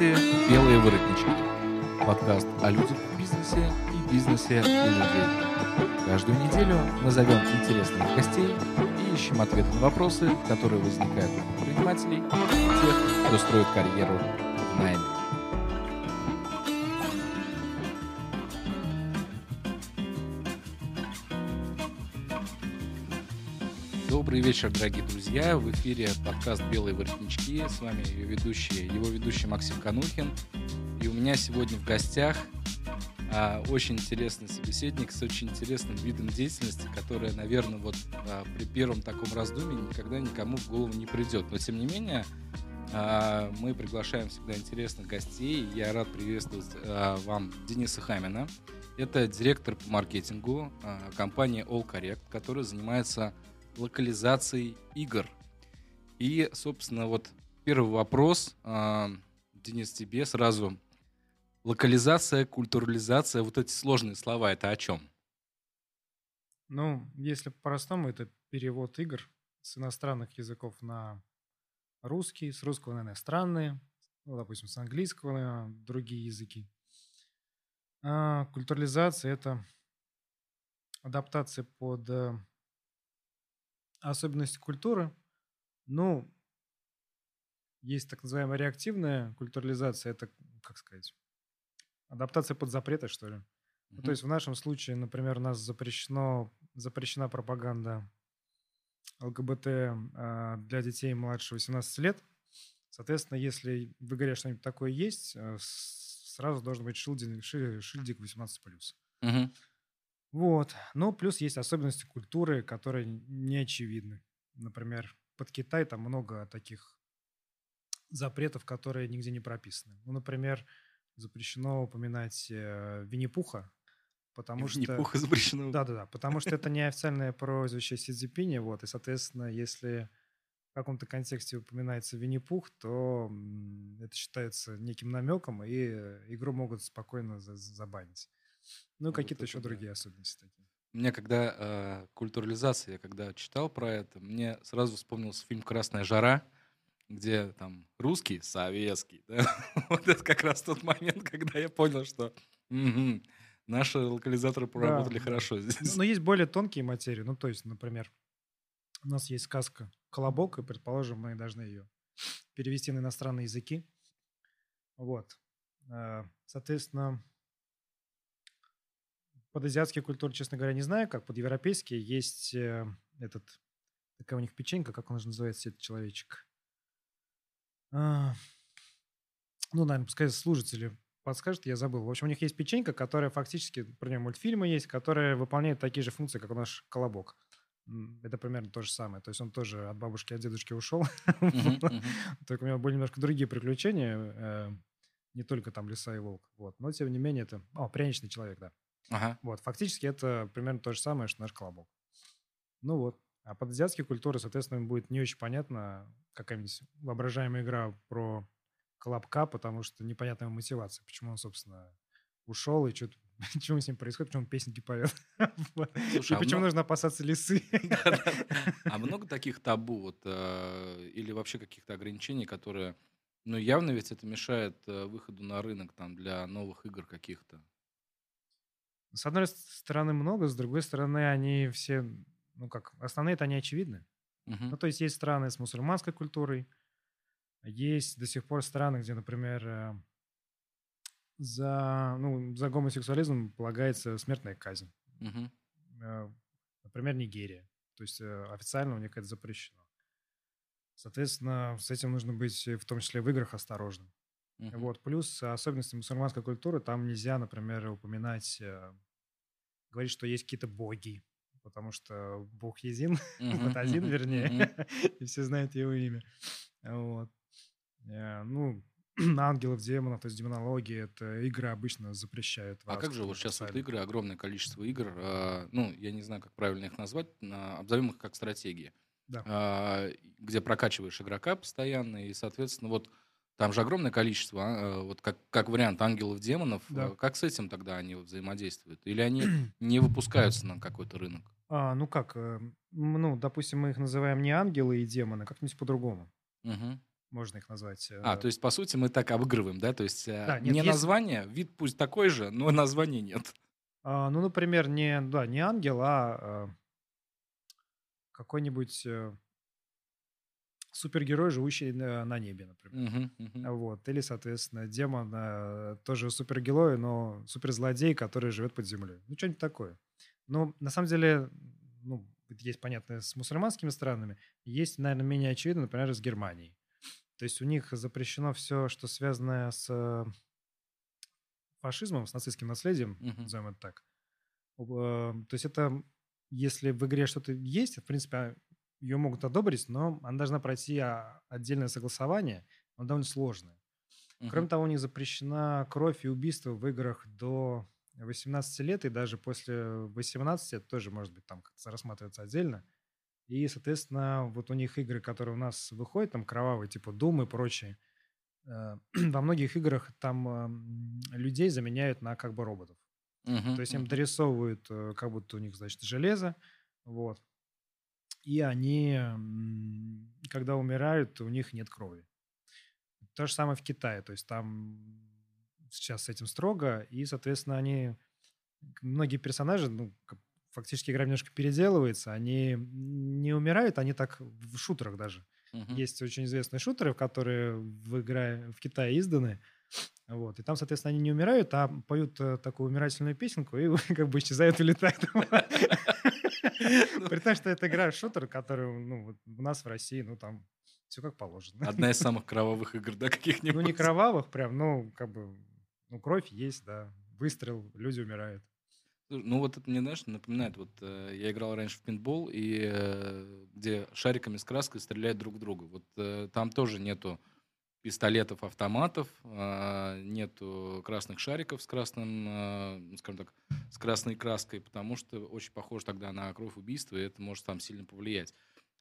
слушаете «Белые воротнички» – подкаст о людях в бизнесе и бизнесе у людей. Каждую неделю мы зовем интересных гостей и ищем ответы на вопросы, которые возникают у предпринимателей и тех, кто строит карьеру в найме. Вечер, дорогие друзья. В эфире подкаст «Белые воротнички». С вами ее ведущий, его ведущий Максим Канухин. И у меня сегодня в гостях а, очень интересный собеседник с очень интересным видом деятельности, которая, наверное, вот а, при первом таком раздумье никогда никому в голову не придет. Но, тем не менее, а, мы приглашаем всегда интересных гостей. Я рад приветствовать а, вам Дениса Хамина. Это директор по маркетингу а, компании All Correct, которая занимается локализацией игр. И, собственно, вот первый вопрос, э, Денис, тебе сразу. Локализация, культурализация, вот эти сложные слова, это о чем? Ну, если по-простому, это перевод игр с иностранных языков на русский, с русского на иностранные, ну, допустим, с английского на другие языки. А культурализация – это адаптация под э, особенности культуры. Ну, есть так называемая реактивная культурализация, это, как сказать, адаптация под запреты, что ли. Mm-hmm. Ну, то есть в нашем случае, например, у нас запрещено, запрещена пропаганда ЛГБТ э, для детей младше 18 лет. Соответственно, если в игре что-нибудь такое есть, э, сразу должен быть шильдик, шильдик 18+. Угу. Вот. Ну, плюс есть особенности культуры, которые не очевидны. Например, под Китай там много таких запретов, которые нигде не прописаны. Ну, например, запрещено упоминать э, Винни-Пуха, потому что... Винни-Пуха запрещено. Да-да-да, потому что это неофициальное прозвище Си Цзипиня, вот, и, соответственно, если в каком-то контексте упоминается Винни-Пух, то это считается неким намеком, и игру могут спокойно забанить. Ну, ну какие-то еще да. другие особенности такие. У меня когда э, культурализация, я когда читал про это, мне сразу вспомнился фильм «Красная жара», где там русский, советский. Да? вот это как раз тот момент, когда я понял, что угу, наши локализаторы поработали да, хорошо здесь. Но есть более тонкие материи. Ну, то есть, например, у нас есть сказка «Колобок», и, предположим, мы должны ее перевести на иностранные языки. Вот. Э, соответственно, под азиатские культуры, честно говоря, не знаю, как под европейские есть э, этот, такая у них печенька, как он же называется, этот человечек. А, ну, наверное, пускай служители подскажут, я забыл. В общем, у них есть печенька, которая фактически, про нее мультфильмы есть, которая выполняет такие же функции, как у наш колобок. Это примерно то же самое. То есть он тоже от бабушки, от дедушки ушел. Только у него были немножко другие приключения. Э, не только там лиса и волк. Вот. Но, тем не менее, это... О, пряничный человек, да. Ага. Вот, фактически это примерно то же самое, что наш колобок. Ну вот. А под азиатские культуры, соответственно, им будет не очень понятно какая-нибудь воображаемая игра про колобка, потому что непонятная мотивация, почему он, собственно, ушел и что почему с ним происходит, почему он песенки поет. Слушай, и а почему нужно опасаться лисы. А много таких табу вот, э, или вообще каких-то ограничений, которые... Ну, явно ведь это мешает э, выходу на рынок там, для новых игр каких-то. С одной стороны много, с другой стороны они все, ну как, основные-то они очевидны. Uh-huh. Ну то есть есть страны с мусульманской культурой, есть до сих пор страны, где, например, э, за, ну, за гомосексуализм полагается смертная казнь. Uh-huh. Например, Нигерия. То есть э, официально у них это запрещено. Соответственно, с этим нужно быть в том числе в играх осторожным. Uh-huh. Вот. Плюс особенности мусульманской культуры, там нельзя, например, упоминать, э, говорить, что есть какие-то боги, потому что Бог uh-huh. вот один, вернее, uh-huh. и все знают его имя. Вот. Э, ну, ангелов, демонов, то есть демонологии, это игры обычно запрещают. А как же вот сейчас вот игры, огромное количество игр, э, ну, я не знаю, как правильно их назвать, обзовем их как стратегии, да. э, где прокачиваешь игрока постоянно, и, соответственно, вот там же огромное количество, а, э, вот как, как вариант ангелов, демонов. Да. Э, как с этим тогда они взаимодействуют? Или они не выпускаются на какой-то рынок? А, ну как, э, ну, допустим, мы их называем не ангелы и демоны, как-нибудь по-другому. Угу. можно их назвать. А, то есть, по сути, мы так обыгрываем, да? То есть, Да, нет, не если- название, вид пусть такой же, но названия нет. А, ну, например, не, да, не ангел, а какой-нибудь супергерой, живущий на, на небе, например. Мгм, мгм. Вот. Или, соответственно, демон, э, тоже супергерой, но суперзлодей, который живет под землей. Ну, что-нибудь такое. Но на самом деле, ну, есть, понятно, с мусульманскими странами. Есть, наверное, менее очевидно, например, с Германией. То есть у них запрещено все, что связано с э, фашизмом, с нацистским наследием, Мгм. назовем это так. Э, То есть это, если в игре что-то есть, в принципе, ее могут одобрить, но она должна пройти а, отдельное согласование, оно довольно сложное. Кроме Мгм. того, у них запрещена кровь и убийство в играх до 18 лет, и даже после 18 это тоже может быть там как-то рассматриваться отдельно. И, соответственно, вот у них игры, которые у нас выходят, там кровавые, типа Doom и прочие, э, во многих играх там эм, людей заменяют на как бы роботов. Мгм, То есть им мгм. дорисовывают, э, как будто у них, значит, железо, вот. И они, когда умирают, у них нет крови. То же самое в Китае. То есть там сейчас с этим строго, и, соответственно, они... Многие персонажи, ну, фактически игра немножко переделывается, они не умирают, они так в шутерах даже. Мгм. Есть очень известные шутеры, которые в, игре, в Китае изданы. Вот. И там, соответственно, они не умирают, а поют э, такую умирательную песенку и как бы исчезают и летают. При том, что это игра шутер, который ну, вот у нас в России, ну там все как положено. Одна из самых кровавых игр, да, каких-нибудь. Ну не кровавых прям, ну как бы, ну кровь есть, да. Выстрел, люди умирают. Ну вот это мне, знаешь, напоминает, вот э, я играл раньше в пинбол, и э, где шариками с краской стреляют друг в друга. Вот э, там тоже нету пистолетов, автоматов, а, нету красных шариков с красным, э, скажем так, с красной краской, потому что очень похоже тогда на кровь убийства, и это может там сильно повлиять.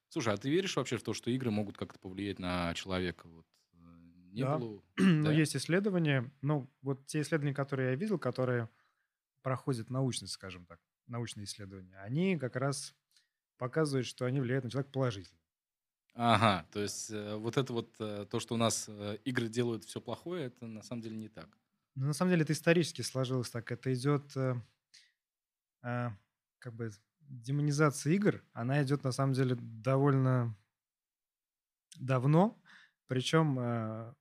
Слушай, а ты веришь вообще в то, что игры могут как-то повлиять на человека? Вот, э, не Да. было... Да? есть исследования, ну вот те исследования, которые я видел, которые проходят научность, скажем так, научные исследования, они как раз показывают, что они влияют на человека положительно. Ага, то есть э, вот это вот э, то, что у нас э, игры делают все плохое, это на самом деле не так. Но на самом деле это исторически сложилось так. Это идет как бы демонизация игр, она идет на самом деле довольно давно. Причем,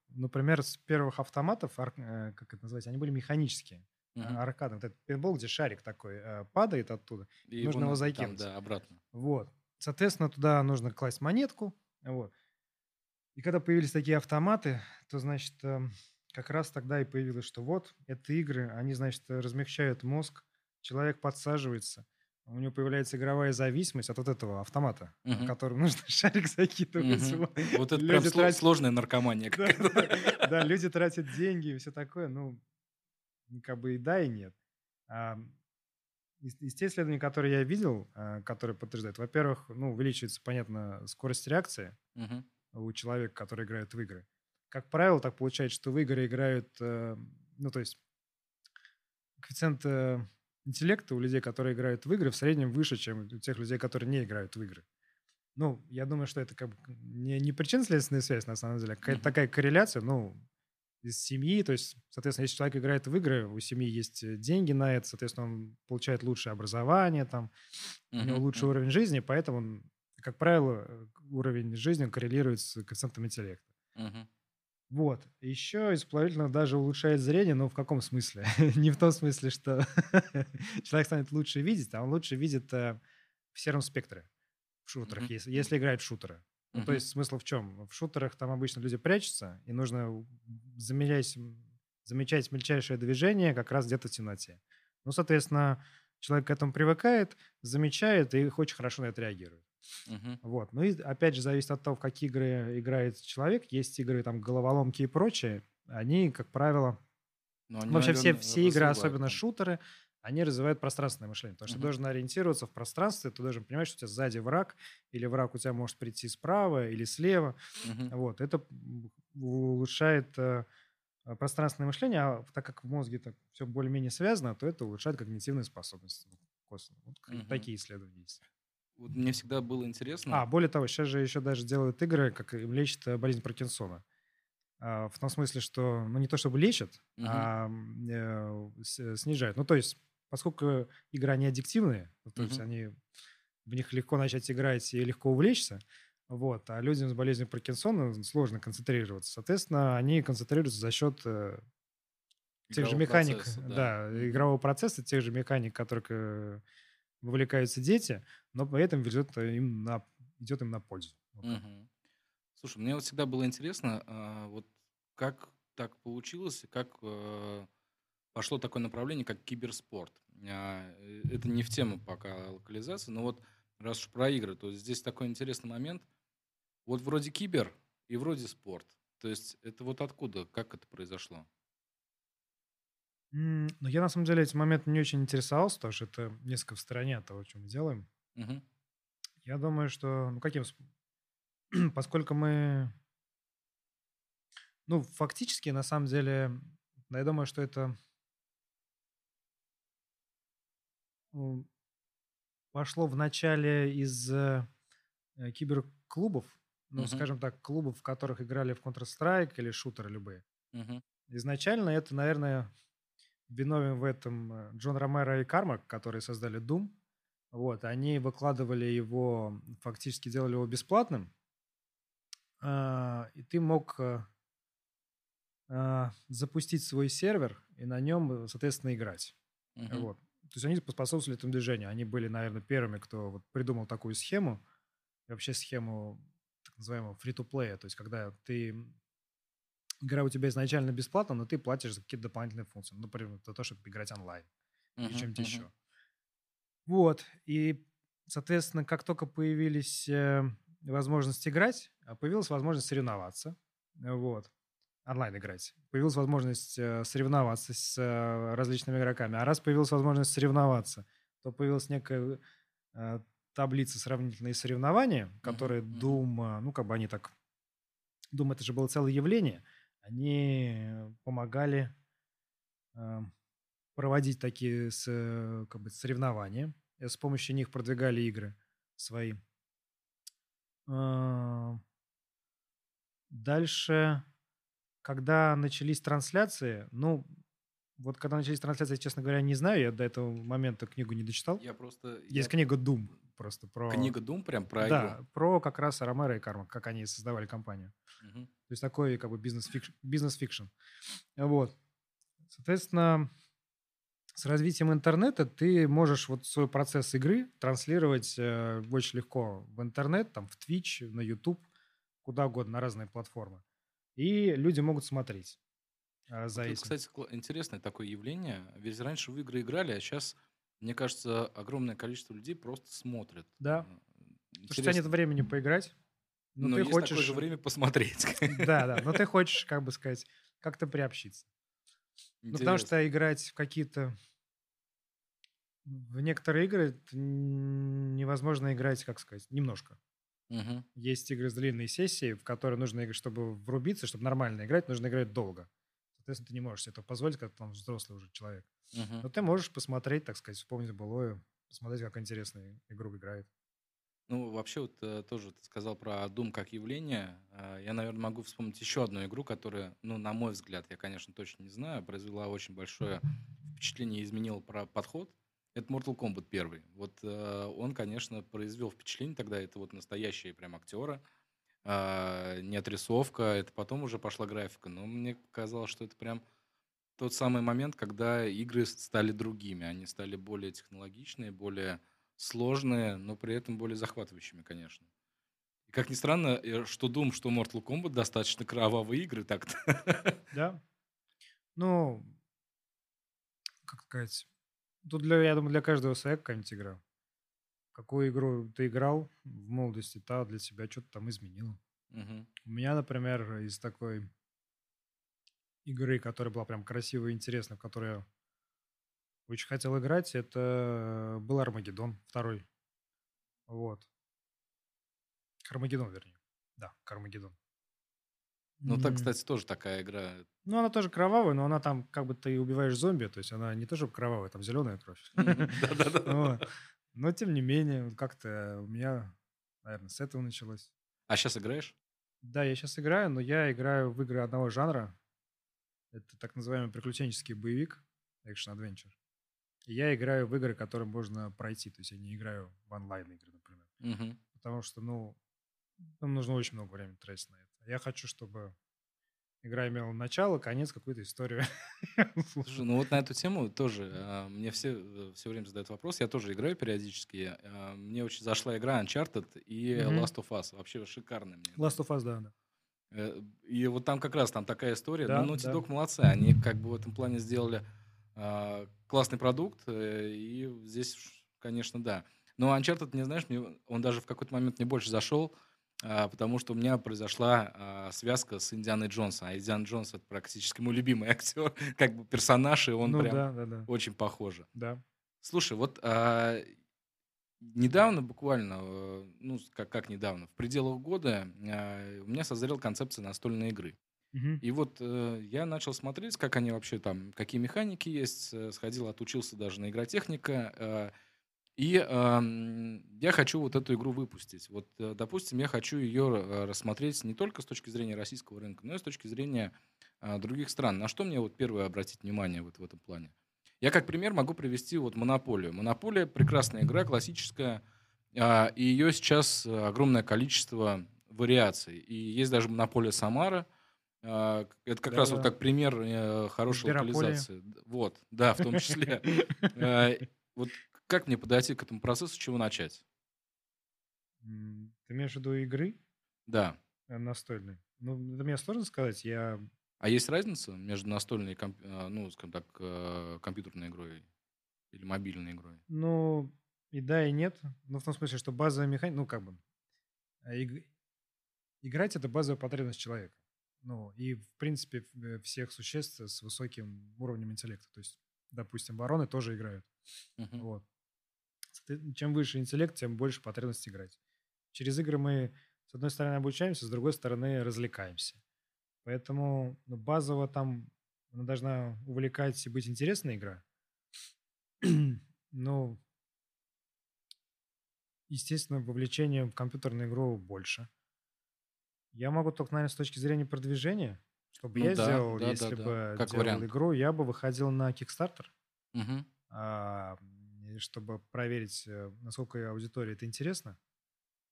например, с первых автоматов, как это называется, они были механические. Мгм. Аркадный. Вот этот пинбол, где шарик такой падает оттуда. И нужно его там, закинуть. да, обратно. Вот. Соответственно, туда нужно класть монетку. Вот. И когда появились такие автоматы, то, значит, эм, как раз тогда и появилось, что вот, это игры, они, значит, размягчают мозг, человек подсаживается, у него появляется игровая зависимость от вот этого автомата, Мгм. на котором нужно шарик закидывать. Мгм. Вот. Это Люди прям тратят- сложная наркомания Да, какая-то. да, люди тратят деньги и все такое, ну, как бы и да, и нет. А, Из, из тех исследований, которые я видел, а, которые подтверждают, во-первых, ну, увеличивается, понятно, скорость реакции Мгм. у человека, который играет в игры. Как правило, так получается, что в игры играют, э, ну, то есть коэффициент э, интеллекта у людей, которые играют в игры, в среднем выше, чем у тех людей, которые не играют в игры. Ну, я думаю, что это как бы не, не причинно-следственная связь, на самом деле, а какая-то Мгм. такая корреляция, ну, из семьи, то есть, соответственно, если человек играет в игры, у семьи есть э, деньги на это, соответственно, он получает лучшее образование, там, у него лучший уровень жизни, поэтому, он, как правило, э, уровень жизни коррелирует с коэффициентом интеллекта. Вот. Еще из положительного даже улучшает зрение, но в каком смысле? Не в том смысле, что человек станет лучше видеть, а он лучше видит э, в сером спектре в шутерах, если играет в шутеры. Ну, то есть смысл в чем? В шутерах там обычно люди прячутся, и нужно замечать, замечать мельчайшее движение как раз где-то в темноте. Ну, соответственно, человек к этому привыкает, замечает и очень хорошо на это реагирует. Мгм. Вот. Ну и опять же зависит от того, в какие игры играет человек. Есть игры там головоломки и прочее. Они, как правило, Но они, вообще все, наверно, все игры, особенно шутеры, они развивают пространственное мышление. Потому что Мгм. ты должен ориентироваться в пространстве, ты должен понимать, что у тебя сзади враг, или враг у тебя может прийти справа или слева. Мгм. Вот. Это улучшает э, пространственное мышление, а так как в мозге так все более-менее связано, то это улучшает когнитивные способности. косвенно. Вот Мгм. такие исследования есть. вот мне всегда было интересно. А, более того, сейчас же еще даже делают игры, как им лечат э, болезнь Паркинсона. А, в том смысле, что, ну, не то чтобы лечат, Мгм. а э, снижают. Ну, то есть, поскольку игры, они аддиктивные, ну, то есть они, в них легко начать играть и легко увлечься, вот, а людям с болезнью Паркинсона сложно концентрироваться. Соответственно, они концентрируются за счет э, тех же механик, процесса, да, Мгм. игрового процесса, тех же механик, которых э, вовлекаются дети, но при этом ведет им на, идет им на пользу. Вот. Мгм. Слушай, мне вот всегда было интересно, а, вот как так получилось, как э, пошло такое направление, как киберспорт. А, э, Это не в тему пока локализации, но вот раз уж про игры, то здесь такой интересный момент. Вот вроде кибер и вроде спорт. То есть это вот откуда, как это произошло? Ну, я на самом деле этим моментом не очень интересовался, потому что это несколько в стороне от того, что мы делаем. Мгм. Я думаю, что, ну, каким, поскольку мы, ну, фактически, на самом деле, я думаю, что это пошло в начале из э, э, киберклубов, ну, Мгм. скажем так, клубов, в которых играли в Counter-Strike или шутеры любые. Мгм. Изначально это, наверное, виновен в этом э, Джон Ромеро и Кармак, которые создали Doom. Вот, они выкладывали его, фактически делали его бесплатным. А, И ты мог а, запустить свой сервер и на нем, соответственно, играть. Мгм. Вот. То есть они способствовали этому движению. Они были, наверное, первыми, кто вот придумал такую схему. И вообще схему так называемого free-to-play. То есть когда ты... Игра у тебя изначально бесплатна, но ты платишь за какие-то дополнительные функции. Ну, Например, за то, чтобы играть онлайн или Мгм. чем-нибудь Мгм. еще. Вот. И, соответственно, как только появились э, возможности играть, а появилась возможность соревноваться. Вот. Онлайн играть. Появилась возможность э, соревноваться с э, различными игроками. А раз появилась возможность соревноваться, то появилась некая э, таблица сравнительные соревнования, которые мгм. Doom, ну, как бы они так... Doom это же было целое явление. Они помогали э, проводить такие с, как бы, соревнования. С помощью них продвигали игры свои. Дальше, когда начались трансляции, ну, вот когда начались трансляции, честно говоря, не знаю, я до этого момента книгу не дочитал. Я просто... Есть я- книга Doom просто про... Книга Doom прям про Да, игру? про как раз Ромеро и Кармака, как они создавали компанию. Мгм. То есть такой как бы business fiction. business fiction. Вот. Соответственно, с развитием интернета ты можешь вот свой процесс игры транслировать э, очень легко в интернет, там, в Twitch, на YouTube, куда угодно, на разные платформы. И люди могут смотреть э, за Вот это, этим. кстати, кла- интересное такое явление. Ведь раньше в игры играли, а сейчас, мне кажется, огромное количество людей просто смотрят. Да. Э, Потому что у тебя нет интересно. времени поиграть. Но, Но ты есть хочешь... такое же время посмотреть. Да, да, но ты хочешь, как бы сказать, как-то приобщиться. Ну, потому Интересно. что играть в какие-то... В некоторые игры невозможно играть, как сказать, немножко. Мгм. Есть игры с длинной сессией, в которые нужно чтобы врубиться, чтобы нормально играть, нужно играть долго. Соответственно, ты не можешь себе это позволить, как там взрослый уже человек. Мгм. Но ты можешь посмотреть, так сказать, вспомнить былое, посмотреть, как интересно игру играет. Ну, вообще, вот э, тоже ты сказал про Doom как явление. Э, Я, наверное, могу вспомнить еще одну игру, которая, ну, на мой взгляд, я, конечно, точно не знаю, произвела очень большое впечатление и изменила про подход. Это Mortal Kombat первый. Вот э, он, конечно, произвел впечатление тогда. Это вот настоящие прям актеры. э, не отрисовка. Это потом уже пошла графика. Но мне казалось, что это прям тот самый момент, когда игры стали другими. Они стали более технологичные, более сложные, но при этом более захватывающими, конечно. И как ни странно, э, что Doom, что Mortal Kombat достаточно кровавые игры так-то. Да? Ну, как сказать, тут, для, я думаю, для каждого своя какая-нибудь игра. Какую игру ты играл в молодости, та для тебя что-то там изменила. Мгм. У меня, например, из такой игры, которая была прям красивая и интересная, в которую я очень хотел играть, это был Армагеддон второй. Вот. Кармагеддон, вернее. Да, Кармагеддон. Ну, так, кстати, тоже такая игра. Ну, она тоже кровавая, но она там, как бы ты убиваешь зомби, то есть она не то, чтобы кровавая, там зеленая кровь. Да-да-да. Но, тем не менее, как-то у меня, наверное, с этого началось. А сейчас играешь? Да, я сейчас играю, но я играю в игры одного жанра. Это так называемый приключенческий боевик, экшен-адвенчер. И я играю в игры, которые можно пройти. То есть я не играю в онлайн-игры, например. Потому что, ну, нам нужно очень много времени тратить на это. Я хочу, чтобы игра имела начало, конец, какую-то историю. Слушай, ну вот на эту тему тоже а, мне все, все время задают вопрос. Я тоже играю периодически. А, Мне очень зашла игра Uncharted и. Last of Us. Вообще шикарная мне. Last of Us, да, да. Э, И вот там как раз там такая история. Да, ну, Naughty да. Dog молодцы. Они как бы в этом плане сделали а, классный продукт. э, И здесь, конечно, да. Но Uncharted, не знаешь, мне, он даже в какой-то момент мне больше зашел, а, потому что у меня произошла а, связка с Индианой Джонсом. А Индиана Джонс это практически мой любимый актер, как бы персонаж, и он ну прям да, да, да. очень похоже. Да. Слушай, вот а, недавно буквально, э, ну как, как недавно, в пределах года а, у меня созрела концепция настольной игры. Мгм. И вот э, я начал смотреть, как они вообще там, какие механики есть, э, сходил, отучился даже на игротехника. э, и эм, я хочу вот эту игру выпустить. Вот, э, допустим, я хочу ее э, рассмотреть не только с точки зрения российского рынка, но и с точки зрения э, других стран. На что мне вот первое обратить внимание вот в этом плане? Я как пример могу привести вот «Монополию». «Монополия» — прекрасная игра, классическая, а, и ее сейчас э, огромное количество вариаций. И есть даже «Монополия Самара», а, это как раз вот Да-да. как пример э, хорошей локализации. Вот, да, в том числе. Э, Вот как мне подойти к этому процессу, с чего начать? М, Ты имеешь в виду игры Да. э, настольные? Ну, это мне сложно сказать. Я А есть разница между настольной, и комп- э, ну, скажем так, э, компьютерной игрой или мобильной игрой? Ну, и да, и нет. Ну, в том смысле, что базовая механика, ну, как бы, а, иг- играть — это базовая потребность человека. Ну, и, в принципе, в- э, всех существ с высоким уровнем интеллекта. То есть, допустим, вороны тоже играют. Мгм. Вот. Чем выше интеллект, тем больше потребность играть. Через игры мы, с одной стороны, обучаемся, с другой стороны, развлекаемся. Поэтому ну, базово там она должна увлекать и быть интересная игра. Ну, естественно, вовлечение в компьютерную игру больше. Я могу только, наверное, с точки зрения продвижения, что бы Ну я да, сделал, да, да, если да. бы Как делал вариант. игру, я бы выходил на Kickstarter Мгм. а, и чтобы проверить, э, насколько аудитории это интересно.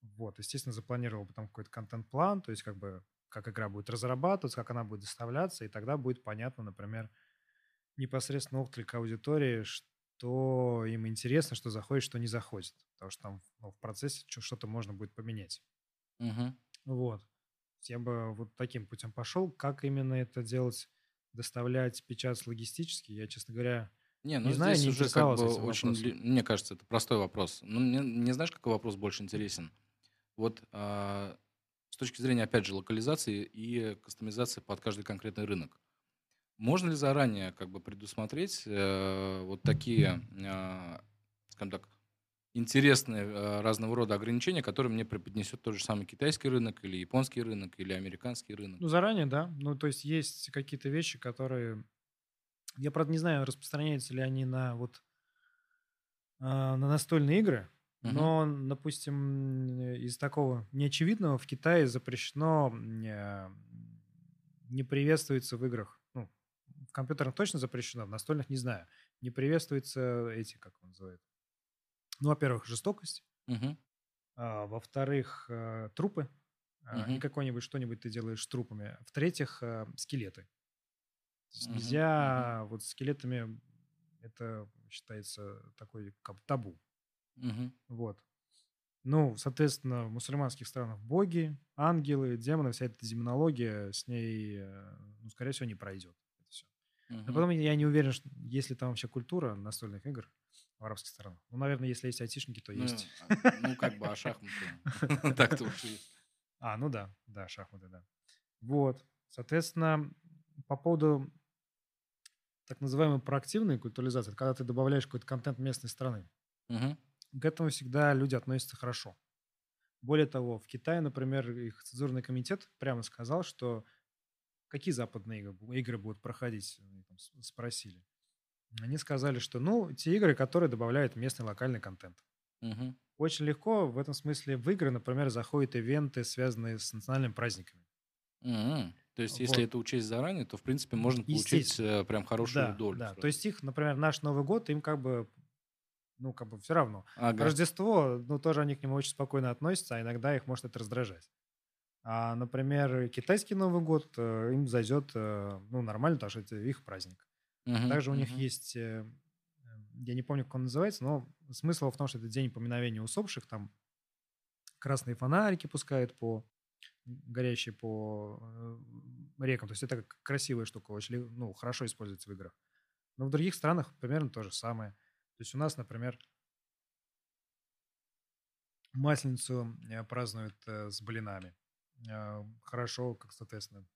Вот, естественно, запланировал там какой-то контент-план, то есть как бы как игра будет разрабатываться, как она будет доставляться, и тогда будет понятно, например, непосредственно отклик аудитории, что им интересно, что заходит, что не заходит. Потому что там ну, в процессе что-то можно будет поменять. Мгм. Вот. Я бы вот таким путем пошел. Как именно это делать, доставлять, печатать логистически, я, честно говоря, Не, ну Не знаю, здесь не уже как бы очень, вопросом. ли- мне кажется, это простой вопрос. Ну, мне- не знаешь, какой вопрос больше интересен? Вот а, с точки зрения, опять же, локализации и кастомизации под каждый конкретный рынок. Можно ли заранее как бы предусмотреть э, вот такие, а, скажем так, интересные э, разного рода ограничения, которые мне преподнесет тот же самый китайский рынок или японский рынок или американский рынок? Ну, заранее, да. Ну, то есть есть какие-то вещи, которые... Я, правда, не знаю, распространяются ли они на вот а, на настольные игры, Мгм. но, допустим, из такого неочевидного в Китае запрещено э, не приветствуется в играх. Ну, в компьютерах точно запрещено, в настольных не знаю. Не приветствуются эти, как он называет. Ну, во-первых, жестокость. Мгм. А, во-вторых, э, трупы. А, Мгм. И какой-нибудь что-нибудь ты делаешь с трупами. В-третьих, э, скелеты. То есть нельзя вот с скелетами это считается такой как табу. Мгм. Вот. Ну, соответственно, в мусульманских странах боги, ангелы, демоны, вся эта демонология с ней, э, ну, скорее всего, не пройдет. Это всё. А Мгм. потом я не уверен, что, есть ли там вообще культура настольных игр в арабских странах. Ну, наверное, если есть айтишники, то Ну, есть. а, ну, как бы, а шахматы? Так-то уж есть. А, ну да, да, шахматы, да. Вот, соответственно, по поводу так называемой проактивной культуризации, это когда ты добавляешь какой-то контент местной страны, Мгм. к этому всегда люди относятся хорошо. Более того, в Китае, например, их цензурный комитет прямо сказал, что какие западные игры, игры будут проходить, там спросили. Они сказали, что, ну, те игры, которые добавляют местный локальный контент. Мгм. Очень легко в этом смысле в игры, например, заходят ивенты, связанные с национальными праздниками. М. То есть, если Вот. это учесть заранее, то, в принципе, можно получить э, прям хорошую Да, долю. да. сразу. То есть их, например, наш Новый год, им как бы, ну, как бы все равно. Ага. Рождество, ну, тоже они к нему очень спокойно относятся, а иногда их может это раздражать. А, например, китайский Новый год э, им зайдет, э, ну, нормально, потому что это их праздник. Мгм, Также у них мгм. есть, э, я не помню, как он называется, но смысл в том, что это день поминовения усопших, там красные фонарики пускают по горящие по э, рекам. То есть это как красивая штука, очень ну, хорошо используется в играх. Но в других странах примерно то же самое. То есть у нас, например, Масленицу э, празднуют э, с блинами. Хорошо, как, соответственно,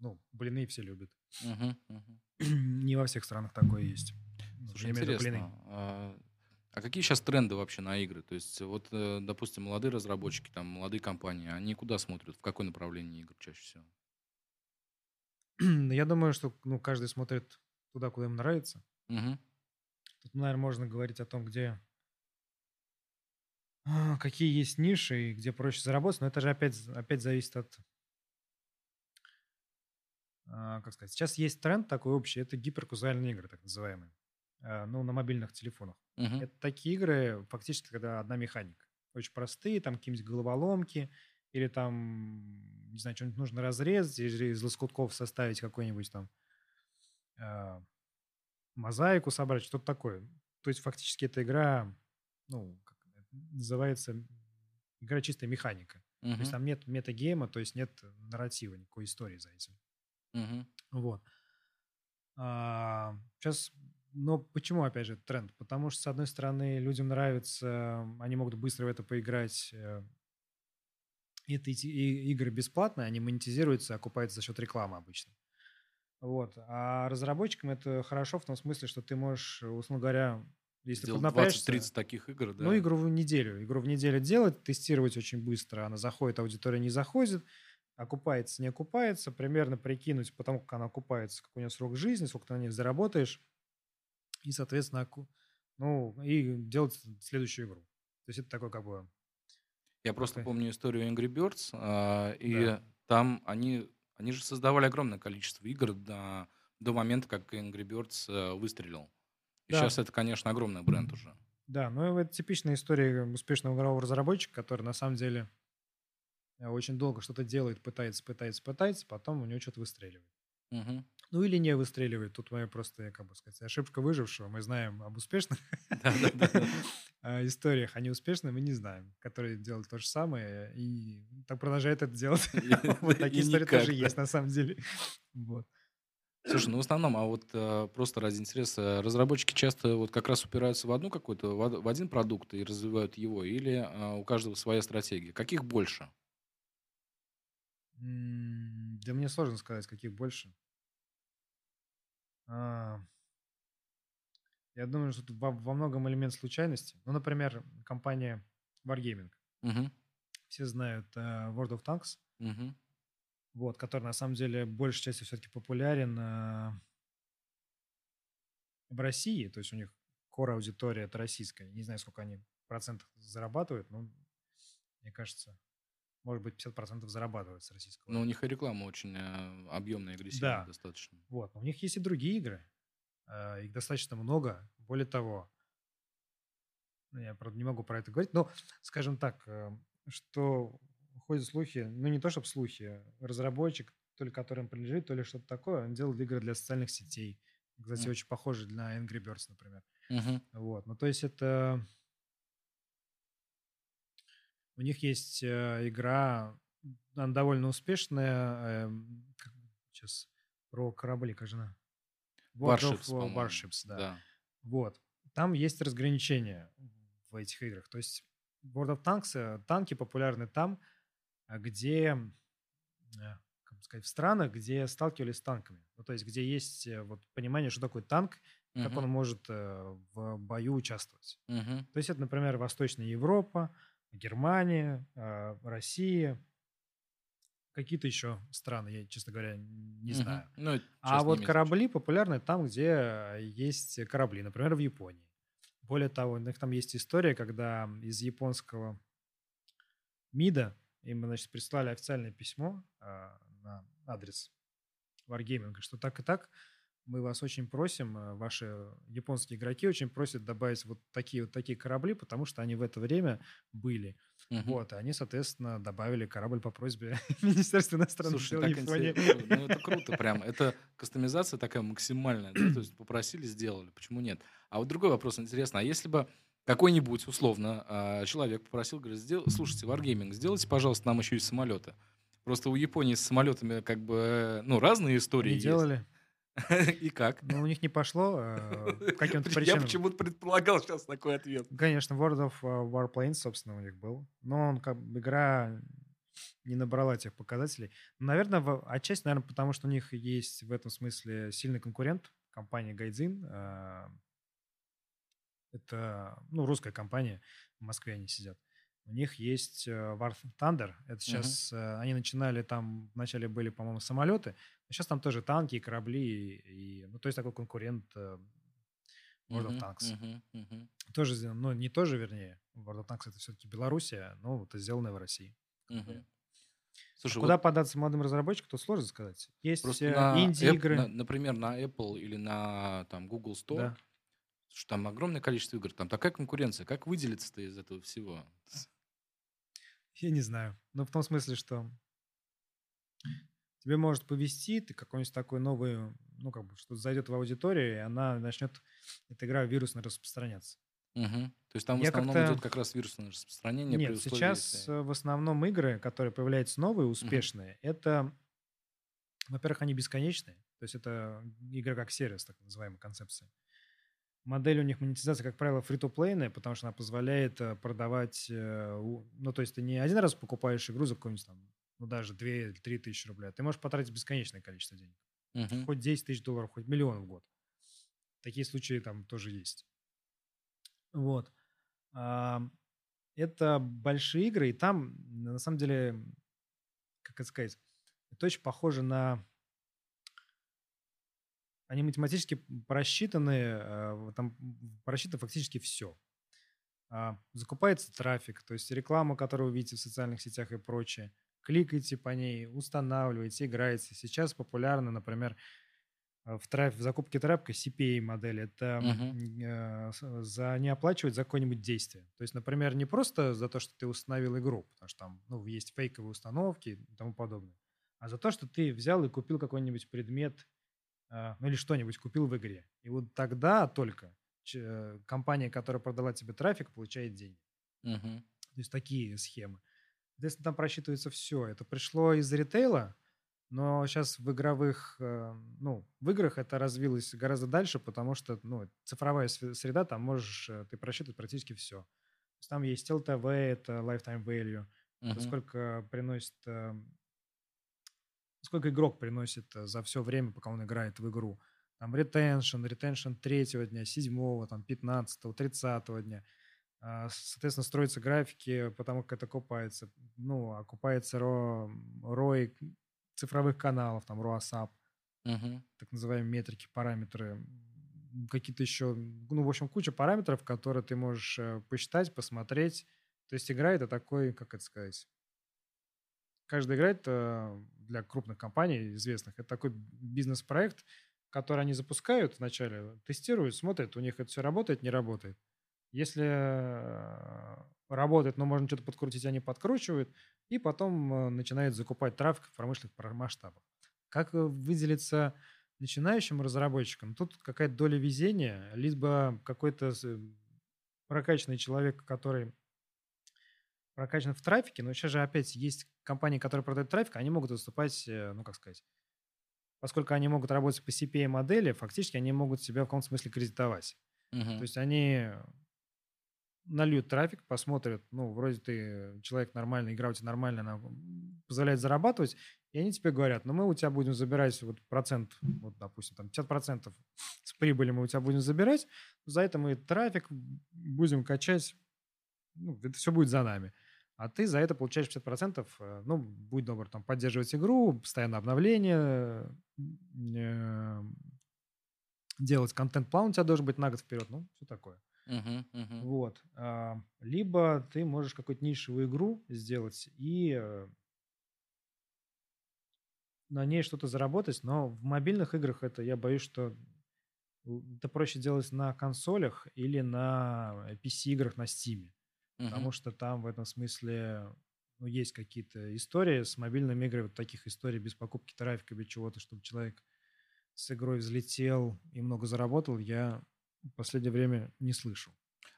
ну, блины все любят. Мгм, мгм. Не во всех странах такое есть. Слушай, виду блины. А какие сейчас тренды вообще на игры? То есть, вот, э, допустим, молодые разработчики, там, молодые компании, они куда смотрят? В какое направление игр чаще всего? Я думаю, что ну, каждый смотрит туда, куда ему нравится. Мгм. Тут, наверное, можно говорить о том, где а, какие есть ниши и где проще заработать, но это же опять, опять зависит от, а, как сказать, сейчас есть тренд такой общий, это гиперказуальные игры, так называемые, ну, на мобильных телефонах. Мгм. Это такие игры, фактически, когда одна механика. Очень простые, там какие-нибудь головоломки, или там, не знаю, что-нибудь нужно разрезать, или из лоскутков составить какой-нибудь там а, мозаику собрать, что-то такое. То есть фактически эта игра, ну, как называется, игра чистая механика. То есть там нет метагейма, то есть нет нарратива, никакой истории за этим. Мгм. Вот. сейчас, но почему, опять же, тренд? Потому что, с одной стороны, людям нравится, они могут быстро в это поиграть. э, Это игры бесплатные, они монетизируются, окупаются за счет рекламы обычно. Вот. А разработчикам это хорошо в том смысле, что ты можешь, условно говоря, если поднапрячься... 20-30 таких игр, да? Ну, игру в неделю. Игру в неделю делать, тестировать очень быстро. Она заходит, аудитория не заходит. Окупается, не окупается. Примерно прикинуть, потому как она окупается, какой у нее срок жизни, сколько ты на ней заработаешь. И, соответственно, ну, и делать следующую игру. То есть это такой как бы... Я просто помню историю Angry Birds, а, и Да. там они, они же создавали огромное количество игр до, до момента, как Angry Birds э, выстрелил. И Да. сейчас это, конечно, огромный бренд уже. Да, ну это типичная история успешного игрового разработчика, который на самом деле э, очень долго что-то делает, пытается, пытается, пытается, потом у него что-то выстреливает. Мгм. Ну или не выстреливает. Тут моя просто, как бы сказать, ошибка выжившего. Мы знаем об успешных а, историях, а не успешных мы не знаем, которые делают то же самое и так продолжают это делать. Вот такие истории тоже есть на самом деле. Вот. Слушай, ну в основном, а вот э, просто ради интереса, разработчики часто вот как раз упираются в одну какую-то, в один продукт и развивают его, или а, у каждого своя стратегия? Каких больше? Да мне сложно сказать, каких больше. А, Я думаю, что тут во, во многом элемент случайности. Ну, например, компания Wargaming. Мгм. Все знают э, World of Tanks, Мгм. вот, который на самом деле большей частью все-таки популярен э, в России. То есть у них кора аудитория это российская. Не знаю, сколько они процентов зарабатывают, но мне кажется, может быть, 50% зарабатывают с российского. Ну, у них и реклама очень э, объемная агрессивная Да. достаточно. Вот. но У них есть и другие игры. э, Их достаточно много. Более того, ну, я, правда, не могу про это говорить, но, скажем так, э, что ходят слухи, ну, не то чтобы слухи, разработчик, то ли которым принадлежит, то ли что-то такое, он делает игры для социальных сетей. Кстати, Мгм. очень похожи на Angry Birds, например. Мгм. Вот. Ну, то есть это... У них есть э, игра, она довольно успешная. эм, как- сейчас про корабли, как же она? World of Warships. Warships, да. Да. Вот. Там есть разграничения в этих играх. То есть World of Tanks, э, танки популярны там, э, где, как бы сказать, в странах, где сталкивались с танками. Ну, то есть где есть вот понимание, что такое танк, как Мгм. он может в бою участвовать. Мгм. То есть это, например, Восточная Европа, Германия, э, Россия, какие-то еще страны, я, честно говоря, не Мгм. знаю. Ну, А вот корабли популярны там, где есть корабли, например, в Японии. Более того, у них там есть история, когда из японского МИДа им, значит, прислали официальное письмо а, на адрес Wargaming, что так и так мы вас очень просим, э, ваши японские игроки очень просят добавить вот такие вот такие корабли, потому что они в это время были. Угу. Вот, они, соответственно, добавили корабль по просьбе Министерства иностранных Слушай, дел Японии. Ну, это круто прям. Это кастомизация такая максимальная, да? То есть попросили, сделали. Почему нет? А вот другой вопрос интересно. А если бы какой-нибудь, условно, а, человек попросил, говорит, сдел... слушайте, Wargaming, сделайте, пожалуйста, нам еще и самолеты. Просто у Японии с самолетами как бы, ну, разные истории Они есть. делали. И как? Ну, у них не пошло э, каким-то причинам. Я почему-то предполагал сейчас такой ответ. Конечно, World of э, Warplanes, собственно, у них был. Но он как игра не набрала тех показателей. Наверное, отчасти, наверное, потому что у них есть в этом смысле сильный конкурент, компания Гайдзин. Э, это, ну, русская компания, в Москве они сидят. У них есть War Thunder. Это сейчас uh-huh. они начинали там вначале были, по-моему, самолеты, Сейчас там тоже танки, корабли, и, ну, то есть такой конкурент э, World of Tanks. Uh-huh, uh-huh. Тоже, ну, не тоже, вернее, World of Tanks это все-таки Белоруссия, но это сделано в России. Uh-huh. Слушай, а куда вот податься молодым разработчикам, то сложно сказать. Есть инди-игры. На, например, на Apple или на там, Google Store, да. что там огромное количество игр, там такая конкуренция. Как выделиться-то из этого всего? Я не знаю. Ну, в том смысле, что тебе может повести, ты какой-нибудь такой новый, ну, как бы, что зайдет в аудиторию, и она начнет, эта игра вирусно распространяться. Угу. То есть там в Я основном идет как раз вирусное распространение. Нет, условии, сейчас если... в основном игры, которые появляются новые, успешные, угу. это, во-первых, они бесконечные. То есть это игра как сервис, так называемая концепция. Модель у них монетизация, как правило, фри-то-плейная, потому что она позволяет э, продавать... Э, ну, то есть ты не один раз покупаешь игру за какой-нибудь там ну даже 2-3 тысячи рублей, ты можешь потратить бесконечное количество денег. Uh-huh. Хоть 10 тысяч долларов, хоть миллион в год. Такие случаи там тоже есть. Вот. Это большие игры, и там, на самом деле, как это сказать, это очень похоже на... Они математически просчитаны, а, там просчитано фактически все. А, закупается трафик, то есть реклама, которую вы видите в социальных сетях и прочее – кликайте по ней, устанавливайте, играете. Сейчас популярно, например, э, в, траф, в закупке трафика CPA модель. Это uh-huh. э, за не оплачивать за какое-нибудь действие. То есть, например, не просто за то, что ты установил игру, потому что там ну, есть фейковые установки и тому подобное, а за то, что ты взял и купил какой-нибудь предмет, э, ну или что-нибудь купил в игре. И вот тогда только ч, компания, которая продала тебе трафик, получает деньги. Uh-huh. То есть такие схемы. Соответственно, там просчитывается все. Это пришло из ритейла, но сейчас в игровых, э, ну, в играх это развилось гораздо дальше, потому что, ну, цифровая среда, там можешь э, ты просчитывать практически все. То есть там есть LTV, это lifetime value, uh-huh. это сколько приносит, э, сколько игрок приносит за все время, пока он играет в игру. Там retention, retention третьего дня, седьмого, там, пятнадцатого, тридцатого дня – соответственно, строятся графики, потому как это купается. Ну, окупается RO, ROI цифровых каналов, там ROASAP, uh-huh. так называемые метрики, параметры, какие-то еще, ну, в общем, куча параметров, которые ты можешь э, посчитать, посмотреть. То есть игра это такой, как это сказать, каждая игра это для крупных компаний известных, это такой бизнес-проект, который они запускают вначале, тестируют, смотрят, у них это все работает, не работает. Если э, работает, но можно что-то подкрутить, они подкручивают, и потом э, начинают закупать трафик в промышленных масштабах. Как э, выделиться начинающим разработчикам? Тут какая-то доля везения, либо какой-то прокачанный человек, который прокачан в трафике, но сейчас же опять есть компании, которые продают трафик, они могут выступать, ну как сказать, поскольку они могут работать по CPA-модели, фактически они могут себя в каком-то смысле кредитовать. Uh-huh. То есть они нальют трафик, посмотрят, ну, вроде ты человек нормальный, игра у тебя нормальная, она позволяет зарабатывать, и они тебе говорят, ну, мы у тебя будем забирать вот процент, вот, допустим, там 50% с прибыли мы у тебя будем забирать, за это мы трафик будем качать, ну, это все будет за нами. А ты за это получаешь 50%, э, ну, будь добр, там, поддерживать игру, постоянно обновления, э, делать контент-план у тебя должен быть на год вперед, ну, все такое. Мгм, мгм. Вот. А, Либо ты можешь какую-то нишевую игру сделать и э, на ней что-то заработать, но в мобильных играх это, я боюсь, что это проще делать на консолях или на PC-играх на Steam. Потому Мгм. что там в этом смысле ну, есть какие-то истории с мобильными играми, вот таких историй без покупки трафика, без чего-то, чтобы человек с игрой взлетел и много заработал, я в последнее время не слышу.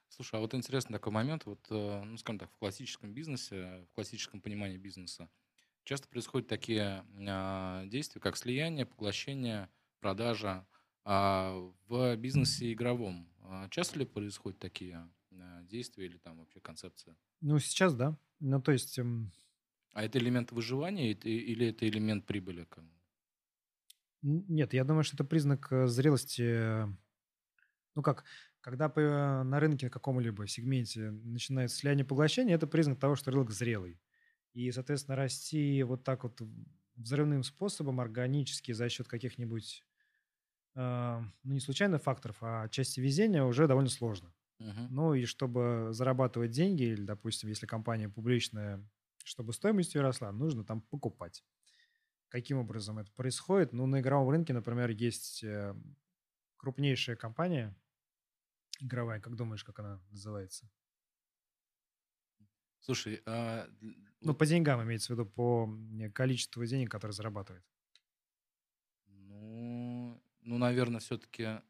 Слушай, а вот интересный такой момент, вот, э, ну, скажем так, в классическом бизнесе, в классическом понимании бизнеса, часто происходят такие а, действия, как слияние, поглощение, продажа. А в бизнесе игровом а, часто ли происходят такие а, действия или там вообще концепция? Ну, сейчас, да. Ну, то есть, эм, А это элемент выживания или это элемент прибыли? как нет, я думаю, что это признак э, зрелости. э, Ну, как, когда по- на рынке каком-либо сегменте начинается слияние поглощение, это признак того, что рынок зрелый. И, соответственно, расти вот так вот взрывным способом, органически, за счет каких-нибудь, э, ну, не случайных факторов, а части везения уже довольно сложно. Мгм. Ну и чтобы зарабатывать деньги, или, допустим, если компания публичная, чтобы стоимость ее росла, нужно там покупать. Каким образом это происходит? Ну, на игровом рынке, например, есть э, крупнейшая компания игровая. Как думаешь, как она называется? Слушай, а, Ну, по деньгам имеется в виду, по количеству денег, которые зарабатывает. ну, ну, наверное, все-таки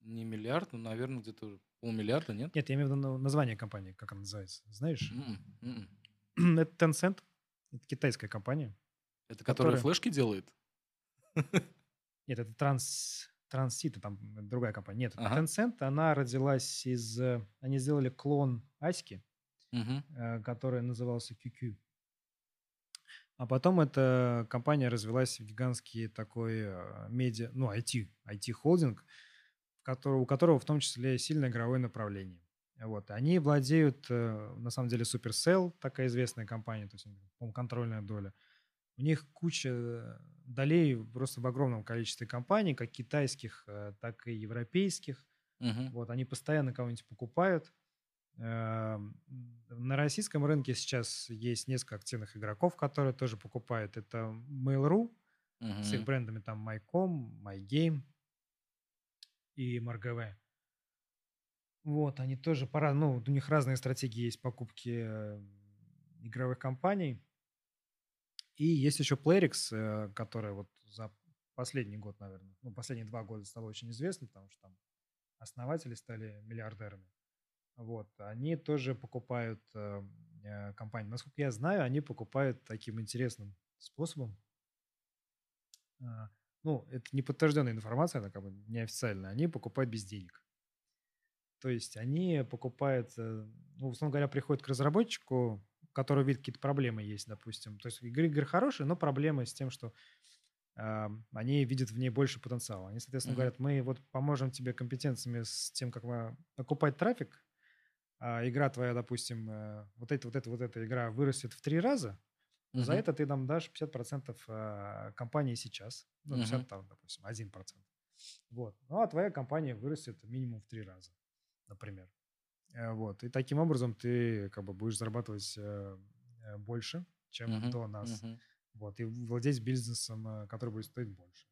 не миллиард, но, наверное, где-то полмиллиарда, нет? Нет, я имею в виду на- название компании, как она называется. Знаешь? М-м, м-м. Это Tencent. Это китайская компания. Это Которая- флешки делает? Нет, это Транс, Трансит, там другая компания. Нет, Ага. Tencent, она родилась из... Они сделали клон Аськи, э, который назывался QQ. А потом эта компания развелась в гигантский такой э, медиа, ну, IT, IT-холдинг, у которого в том числе сильное игровое направление. Вот. Они владеют, э, на самом деле, Supercell, такая известная компания, то есть, по-моему, контрольная доля. У них куча долей просто в огромном количестве компаний, как китайских, э, так и европейских. Мгм. Вот, они постоянно кого-нибудь покупают. Эм, На российском рынке сейчас есть несколько активных игроков, которые тоже покупают. Это Mail.ru с их брендами там MyCom, MyGame и MarGV. Вот, они тоже пора, ну, у них разные стратегии есть покупки э, игровых компаний. И есть еще Playrix, э, которая вот за последний год, наверное, ну, последние два года стала очень известной, потому что там основатели стали миллиардерами. Вот, они тоже покупают э, э, компании. Насколько я знаю, они покупают таким интересным способом. А, Ну, это не подтвержденная информация, она как бы неофициальная. Они покупают без денег. То есть они покупают, э, ну, условно говоря, приходят к разработчику, у которого видит какие-то проблемы есть, допустим. То есть игры, игры хорошие, но проблемы с тем, что э, они видят в ней больше потенциала. Они, соответственно, Мгм. говорят, мы вот поможем тебе компетенциями с тем, как мы окупать трафик, а игра твоя, допустим, э, вот эта, вот эта, вот эта игра вырастет в три раза, но за это ты нам дашь 50% э, компании сейчас. Ну, 50, Мгм. там, допустим, 1%. Вот. Ну, а твоя компания вырастет минимум в три раза, например. Э, Вот. И таким образом ты как бы будешь зарабатывать э, э, больше, чем Мгм. до нас. Мгм. Вот. И владеть бизнесом, который будет стоить больше.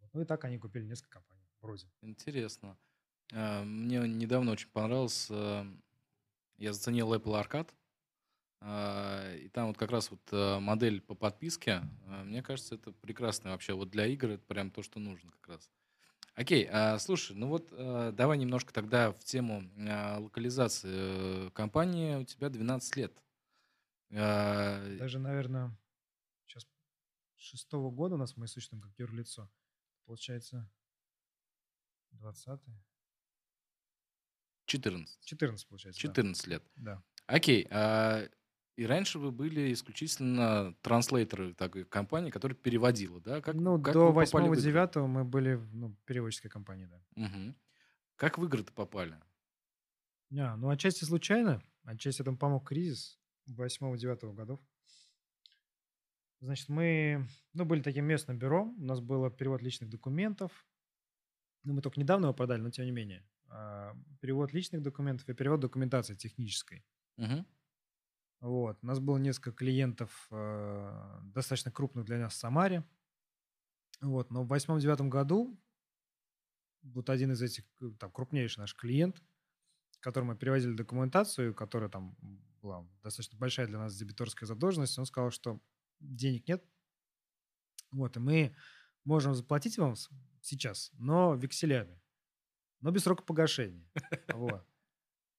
Вот. Ну и так они купили несколько компаний. Вроде. Интересно. Мне недавно очень понравился, я заценил Apple Arcade, и там вот как раз вот модель по подписке, мне кажется, это прекрасно вообще. Вот для игр это прям то, что нужно как раз. Окей, а, слушай, ну вот э, давай немножко тогда в тему а, локализации. Э, Компании у тебя 12 лет. А, Даже, наверное, сейчас шестого года у нас мы существуем как юрлицо. Получается, 20 14. 14, получается. да. 14 лет. Да. Окей. а, и раньше вы были исключительно транслейтеры такой компании, которая переводила, да? Как, ну, как до вы попали в игры? 8-9 мы были ну, переводческой компании, да. Мгм. Как в игры-то попали? А, ну, отчасти случайно, отчасти этому помог кризис 8-9 годов. Значит, мы, ну, были таким местным бюро, у нас был перевод личных документов, ну, мы только недавно его продали, но тем не менее. А, перевод личных документов и перевод документации технической. Мгм. Вот. У нас было несколько клиентов э, достаточно крупных для нас в Самаре. Вот. Но в восьмом-девятом году вот один из этих, э, там, крупнейший наш клиент, которому мы перевозили документацию, которая там была достаточно большая для нас дебиторская задолженность, он сказал, что денег нет. Вот, и мы можем заплатить вам сейчас, но векселями, но без срока погашения. Вот.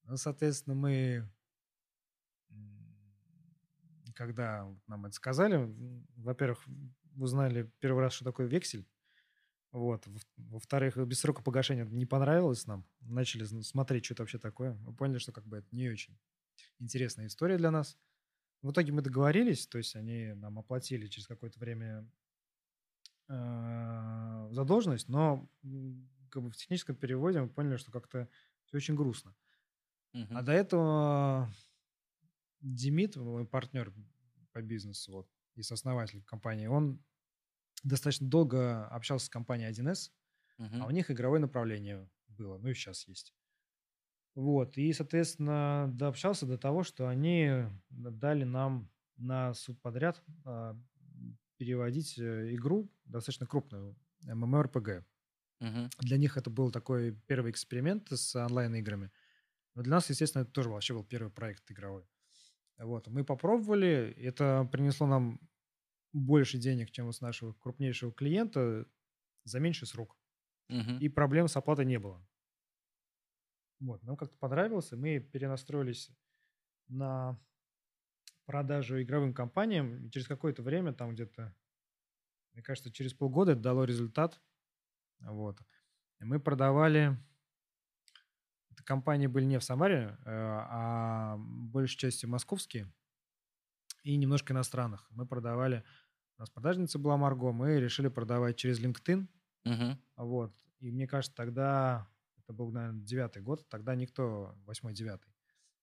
Ну, соответственно, мы, когда нам это сказали, во-первых, узнали первый раз, что такое вексель. Вот. Во- Во-вторых, без срока погашения не понравилось нам. Начали смотреть, что это вообще такое. Мы поняли, что как бы это не очень интересная история для нас. В итоге мы договорились, то есть они нам оплатили через какое-то время э, задолженность, но как бы в техническом переводе мы поняли, что как-то все очень грустно. Мгм. А до этого Демид, мой партнер по бизнесу вот, и сооснователь компании, он достаточно долго общался с компанией 1С, Мгм. а у них игровое направление было, ну и сейчас есть. Вот, и, соответственно, дообщался до того, что они дали нам на субподряд а, переводить э, игру, достаточно крупную, MMORPG. Мгм. Для них это был такой первый эксперимент с онлайн-играми. Но для нас, естественно, это тоже вообще был первый проект игровой. Вот, мы попробовали, это принесло нам больше денег, чем у нашего крупнейшего клиента за меньший срок. Мгм. И проблем с оплатой не было. Вот, нам как-то понравилось, и мы перенастроились на продажу игровым компаниям. И через какое-то время, там где-то, мне кажется, через полгода это дало результат. Вот. И мы продавали... Компании были не в Самаре, э, а большей частью московские и немножко иностранных. Мы продавали... У нас продажница была Марго, мы решили продавать через LinkedIn. Мгм. Вот. И мне кажется, тогда, это был, наверное, девятый год, тогда никто, восьмой, девятый,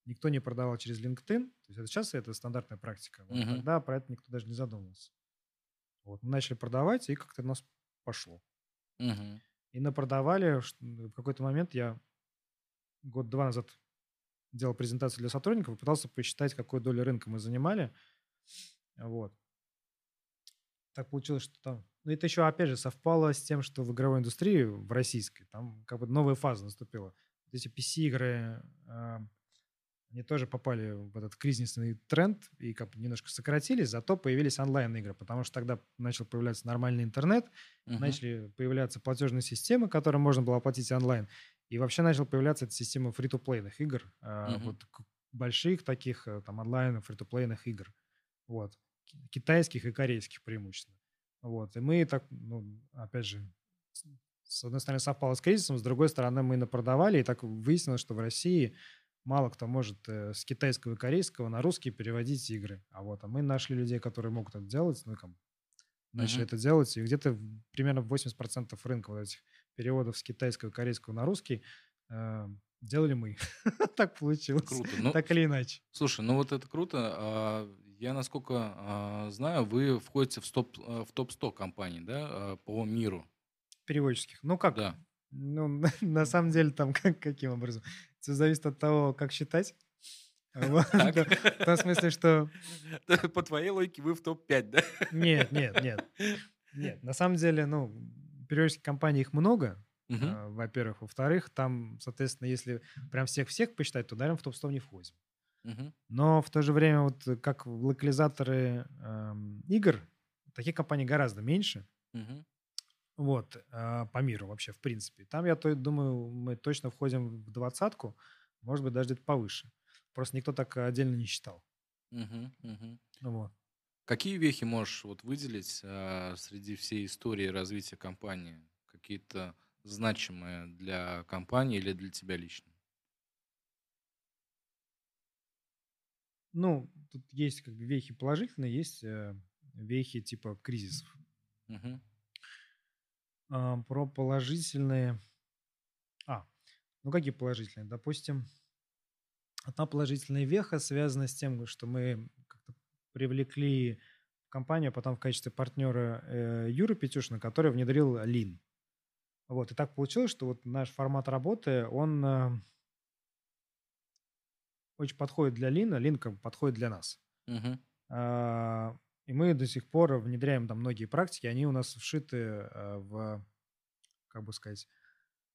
никто не продавал через LinkedIn. То есть это сейчас это стандартная практика. Вот Мгм. Тогда про это никто даже не задумывался. Вот. Мы начали продавать, и как-то у нас пошло. Мгм. И напродавали, в какой-то момент я год-два назад делал презентацию для сотрудников и пытался посчитать, какую долю рынка мы занимали. Вот. Так получилось, что там... Ну, это еще, опять же, совпало с тем, что в игровой индустрии, в российской, там как бы новая фаза наступила. Вот эти PC-игры, а, они тоже попали в этот кризисный тренд и как бы немножко сократились, зато появились онлайн-игры, потому что тогда начал появляться нормальный интернет, Мгм. начали появляться платежные системы, которые можно было оплатить онлайн. И вообще начала появляться эта система фри-то-плейных игр, Мгм. вот больших таких э, там онлайн фри-то-плейных игр. Вот. Ки- Китайских и корейских преимущественно. Вот. И мы так, ну, опять же, с- одной стороны совпало с кризисом, с другой стороны мы напродавали, и так выяснилось, что в России мало кто может э, с китайского и корейского на русский переводить игры. А вот, а мы нашли людей, которые могут это делать, ну, и бы начали Мгм. это делать, и где-то примерно 80% рынка вот этих переводов с китайского корейского на русский э, делали мы. Так получилось. Круто. Ну, Так или иначе. Слушай, ну вот это круто. А, Я, насколько а, знаю, вы входите в, стоп, а, в топ-100 компаний, да, а, по миру. Переводческих. Ну как? Да. Ну, на самом деле там как, каким образом? Все зависит от того, как считать. В том смысле, что... По твоей логике вы в топ-5, да? Нет, нет, нет. Нет, на самом деле, ну, переводческих компаний их много, Мгм. э, во-первых. Во-вторых, там, соответственно, если прям всех-всех посчитать, то, наверное, в топ-100 не входим. Мгм. Но в то же время, вот э, как локализаторы эм, игр, таких компаний гораздо меньше. Мгм. Вот, э, по миру вообще, в принципе. Там, я то, думаю, мы точно входим в двадцатку, может быть, даже где-то повыше. Просто никто так отдельно не считал. Мгм. Мгм. Вот. Какие вехи можешь вот выделить а, среди всей истории развития компании? Какие-то значимые для компании или для тебя лично? Ну, тут есть как бы вехи положительные, есть э, вехи типа кризисов. Мгм. А, про положительные... А, ну какие положительные? Допустим, одна положительная веха связана с тем, что мы привлекли в компанию, а потом в качестве партнера э, Юру Петюшина, который внедрил Lean. Вот, и так получилось, что вот наш формат работы, он э, очень подходит для Лина, Лин как бы подходит для нас. Мгм. А, И мы до сих пор внедряем там многие практики, они у нас вшиты э, в, как бы сказать,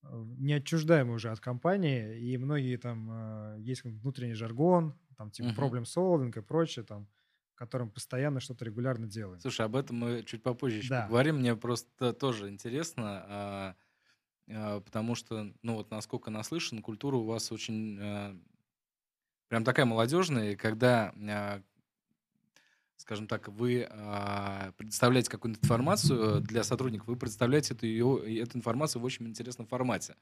э, неотчуждаемые уже от компании, и многие там э, есть внутренний жаргон, там типа Мгм. problem solving и прочее, там, которым постоянно что-то регулярно делаем. Слушай, об этом мы чуть попозже еще Да. поговорим. Мне просто тоже интересно, а, а, потому что, ну вот насколько наслышан, культура у вас очень а, прям такая молодежная, и когда, скажем так, вы а, предоставляете какую-то информацию для сотрудников, вы представляете эту, ее, эту информацию в очень интересном формате.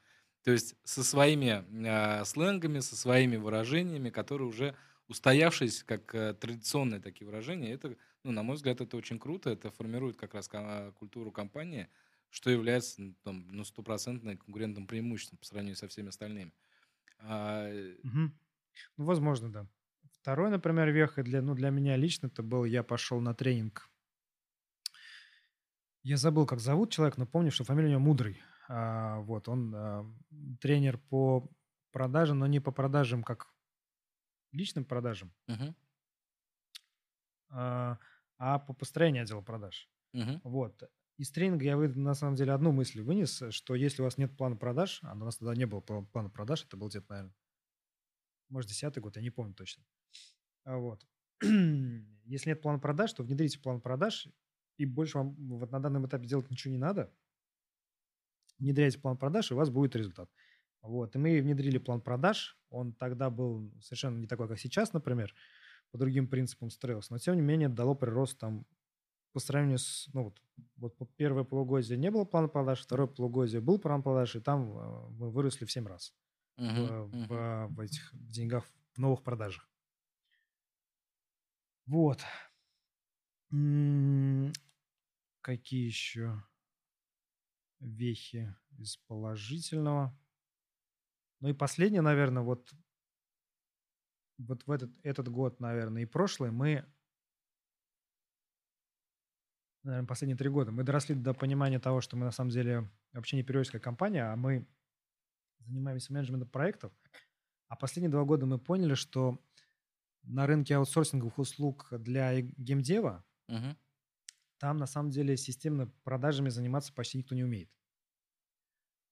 То есть со своими а, сленгами, со своими выражениями, которые уже устоявшиеся как а, традиционные такие выражения, это, ну, на мой взгляд, это очень круто, это формирует как раз ка- культуру компании, что является ну, там, ну, стопроцентным конкурентным преимуществом по сравнению со всеми остальными. А, Мгм. Ну, возможно, да. Второй, например, веха для, ну, для меня лично это был, я пошел на тренинг. Я забыл, как зовут человек, но помню, что фамилия у него Мудрый. А, вот, он а, тренер по продажам, но не по продажам как личным продажам, мгм, а, а по построению отдела продаж. мгм, Вот. Из тренинга я вы, на самом деле одну мысль вынес, что если у вас нет плана продаж, а у нас тогда не было пла- плана продаж, это был где-то, наверное, может, десятый год, я не помню точно. А Вот. Если нет плана продаж, то внедрите план продаж, и больше вам вот на данном этапе делать ничего не надо. Внедряйте план продаж, и у вас будет результат. Вот. И мы внедрили план продаж. Он тогда был совершенно не такой, как сейчас, например, по другим принципам строился. Но, тем не менее, дало прирост там по сравнению с... Ну, вот, вот первое полугодие не было плана продаж, второе полугодие был план продаж, и там э, мы выросли в 7 раз в, мгм, в- мгм. в этих в деньгах, в новых продажах. Вот. Какие еще вехи из положительного? Ну и последнее, наверное, вот, вот в этот, этот год, наверное, и прошлый мы, наверное, последние три года, мы доросли до понимания того, что мы на самом деле вообще не периодическая компания, а мы занимаемся менеджментом проектов. А последние два года мы поняли, что на рынке аутсорсинговых услуг для геймдева Мгм. там на самом деле системно продажами заниматься почти никто не умеет.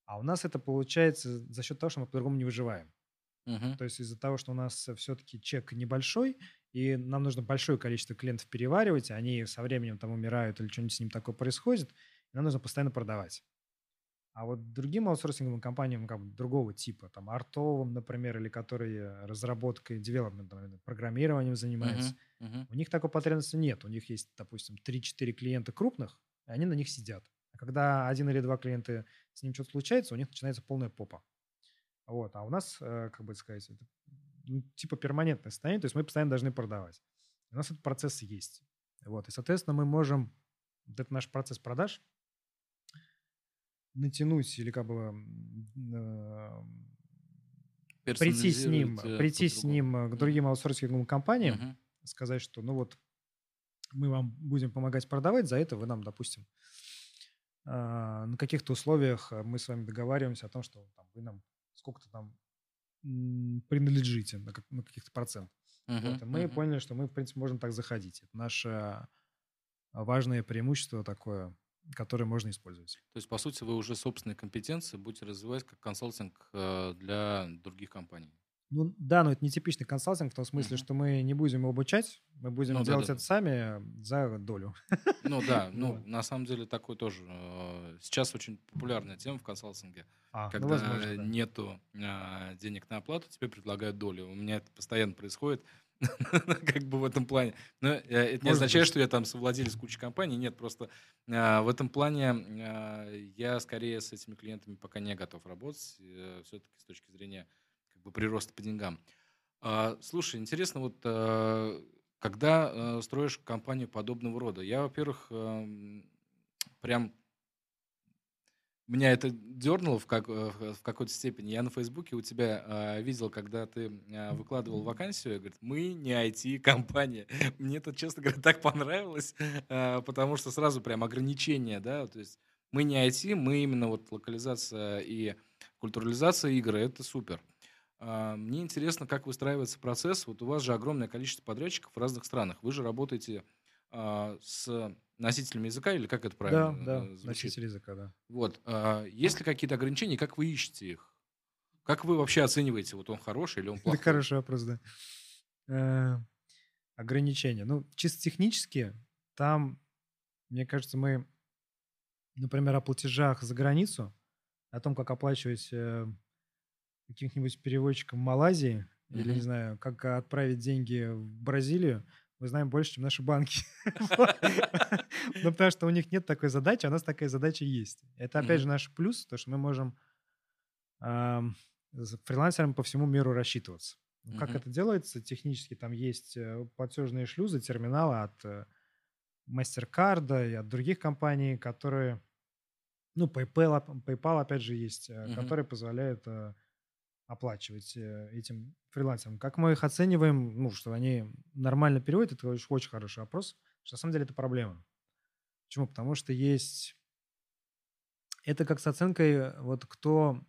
А у нас это получается за счет того, что мы по-другому не выживаем. Мгм. То есть из-за того, что у нас все-таки чек небольшой, и нам нужно большое количество клиентов переваривать, они со временем там умирают или что-нибудь с ним такое происходит, и нам нужно постоянно продавать. А вот другим аутсорсинговым компаниям как бы другого типа, там артовым, например, или которые разработкой, девелопментом, программированием занимаются, Мгм. Мгм. у них такой потребности нет. У них есть, допустим, 3-4 клиента крупных, и они на них сидят. Когда один или два клиента с ним что-то случается, у них начинается полная попа. Вот. А у нас, э, как бы сказать, это ну, типа перманентное состояние, то есть мы постоянно должны продавать. У нас этот процесс есть. Вот. И, соответственно, мы можем вот этот наш процесс продаж натянуть или как бы э, прийти с ним, прийти с ним к другим аутсорсинговым компаниям, Мгм. сказать, что ну вот мы вам будем помогать продавать, за это вы нам, допустим, на каких-то условиях а, мы с вами договариваемся о том, что там, вы нам сколько-то там принадлежите на, как- на каких-то процентах. Мгм. Вот, и мы Мгм. поняли, что мы, в принципе, можем так заходить. Это наше а, важное преимущество такое, которое можно использовать. То есть, по сути, вы уже собственные компетенции будете развивать как консалтинг э, для других компаний. Ну да, но это не типичный консалтинг в том смысле, Мгм. что мы не будем его обучать, мы будем Ну, делать да-да-да. это сами за долю. Ну да, ну Вот. на самом деле такой тоже э, сейчас очень популярная тема в консалтинге. А, ну, Когда возможно, да. нету а, денег на оплату, тебе предлагают долю. У меня это постоянно происходит, как бы в этом плане. Но э, это не означает, быть. что я там совладелец кучи компаний. Нет, просто а, в этом плане я скорее с этими клиентами пока не готов работать, все-таки с точки зрения как бы прироста по деньгам. А, Слушай, интересно, вот а, когда а, строишь компанию подобного рода, я, во-первых, ам, прям меня это дернуло в, как, э, в какой-то степени. Я на Фейсбуке у тебя э, видел, когда ты э, выкладывал вакансию, я говорю, мы не IT-компания. Мне это, честно говоря, так понравилось, э, потому что сразу прям ограничения, да, то есть мы не IT, мы именно вот локализация и культурализация игры, это супер. А, мне интересно, как выстраивается процесс. Вот у вас же огромное количество подрядчиков в разных странах. Вы же работаете а, с носителями языка, или как это правильно Да, да, э, звучит? носитель языка, да. Вот. а, Есть ли какие-то ограничения, как вы ищете их? Как вы вообще оцениваете, вот он хороший или он Это плохой? хороший вопрос, да. Э, Ограничения. Ну, чисто технически, там, мне кажется, мы, например, о платежах за границу, о том, как оплачивать э, каким-нибудь переводчикам в Малайзии, или, не знаю, как отправить деньги в Бразилию, мы знаем больше, чем наши банки. Ну, потому что у них нет такой задачи, а у нас такая задача есть. Это, опять же, наш плюс, то, что мы можем ам, с фрилансерами по всему миру рассчитываться. Ну, Как это делается? Технически там есть э, платежные шлюзы, терминалы от э, MasterCard и от других компаний, которые, ну, PayPal, PayPal опять же есть, э, которые позволяют оплачивать э, этим фрилансерам. Как мы их оцениваем, ну, что они нормально переводят, это очень, очень хороший вопрос, что на самом деле это проблема. Почему? Потому что есть... Это как с оценкой, э, вот кто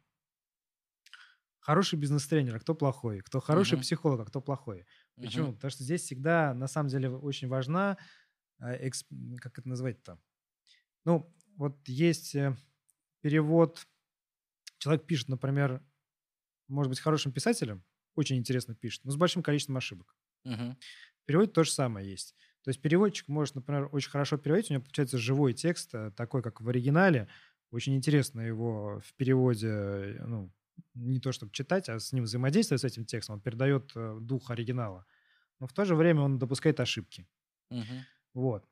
хороший бизнес-тренер, а кто плохой, кто хороший Мгм. психолог, а кто плохой. Почему? Мгм. Потому что здесь всегда, на самом деле, очень важна, э, экс- м, как это называть-то? Ну, вот есть перевод, человек пишет, например, может быть, хорошим писателем, очень интересно пишет, но с большим количеством ошибок. Мгм. В переводе то же самое есть. То есть переводчик может, например, очень хорошо переводить, у него получается живой текст, э, такой, как в оригинале. Очень интересно его в переводе, э, ну, не то чтобы читать, а с ним взаимодействовать, с этим текстом. Он передает э, дух оригинала. Но в то же время он допускает ошибки. Мгм. Вот.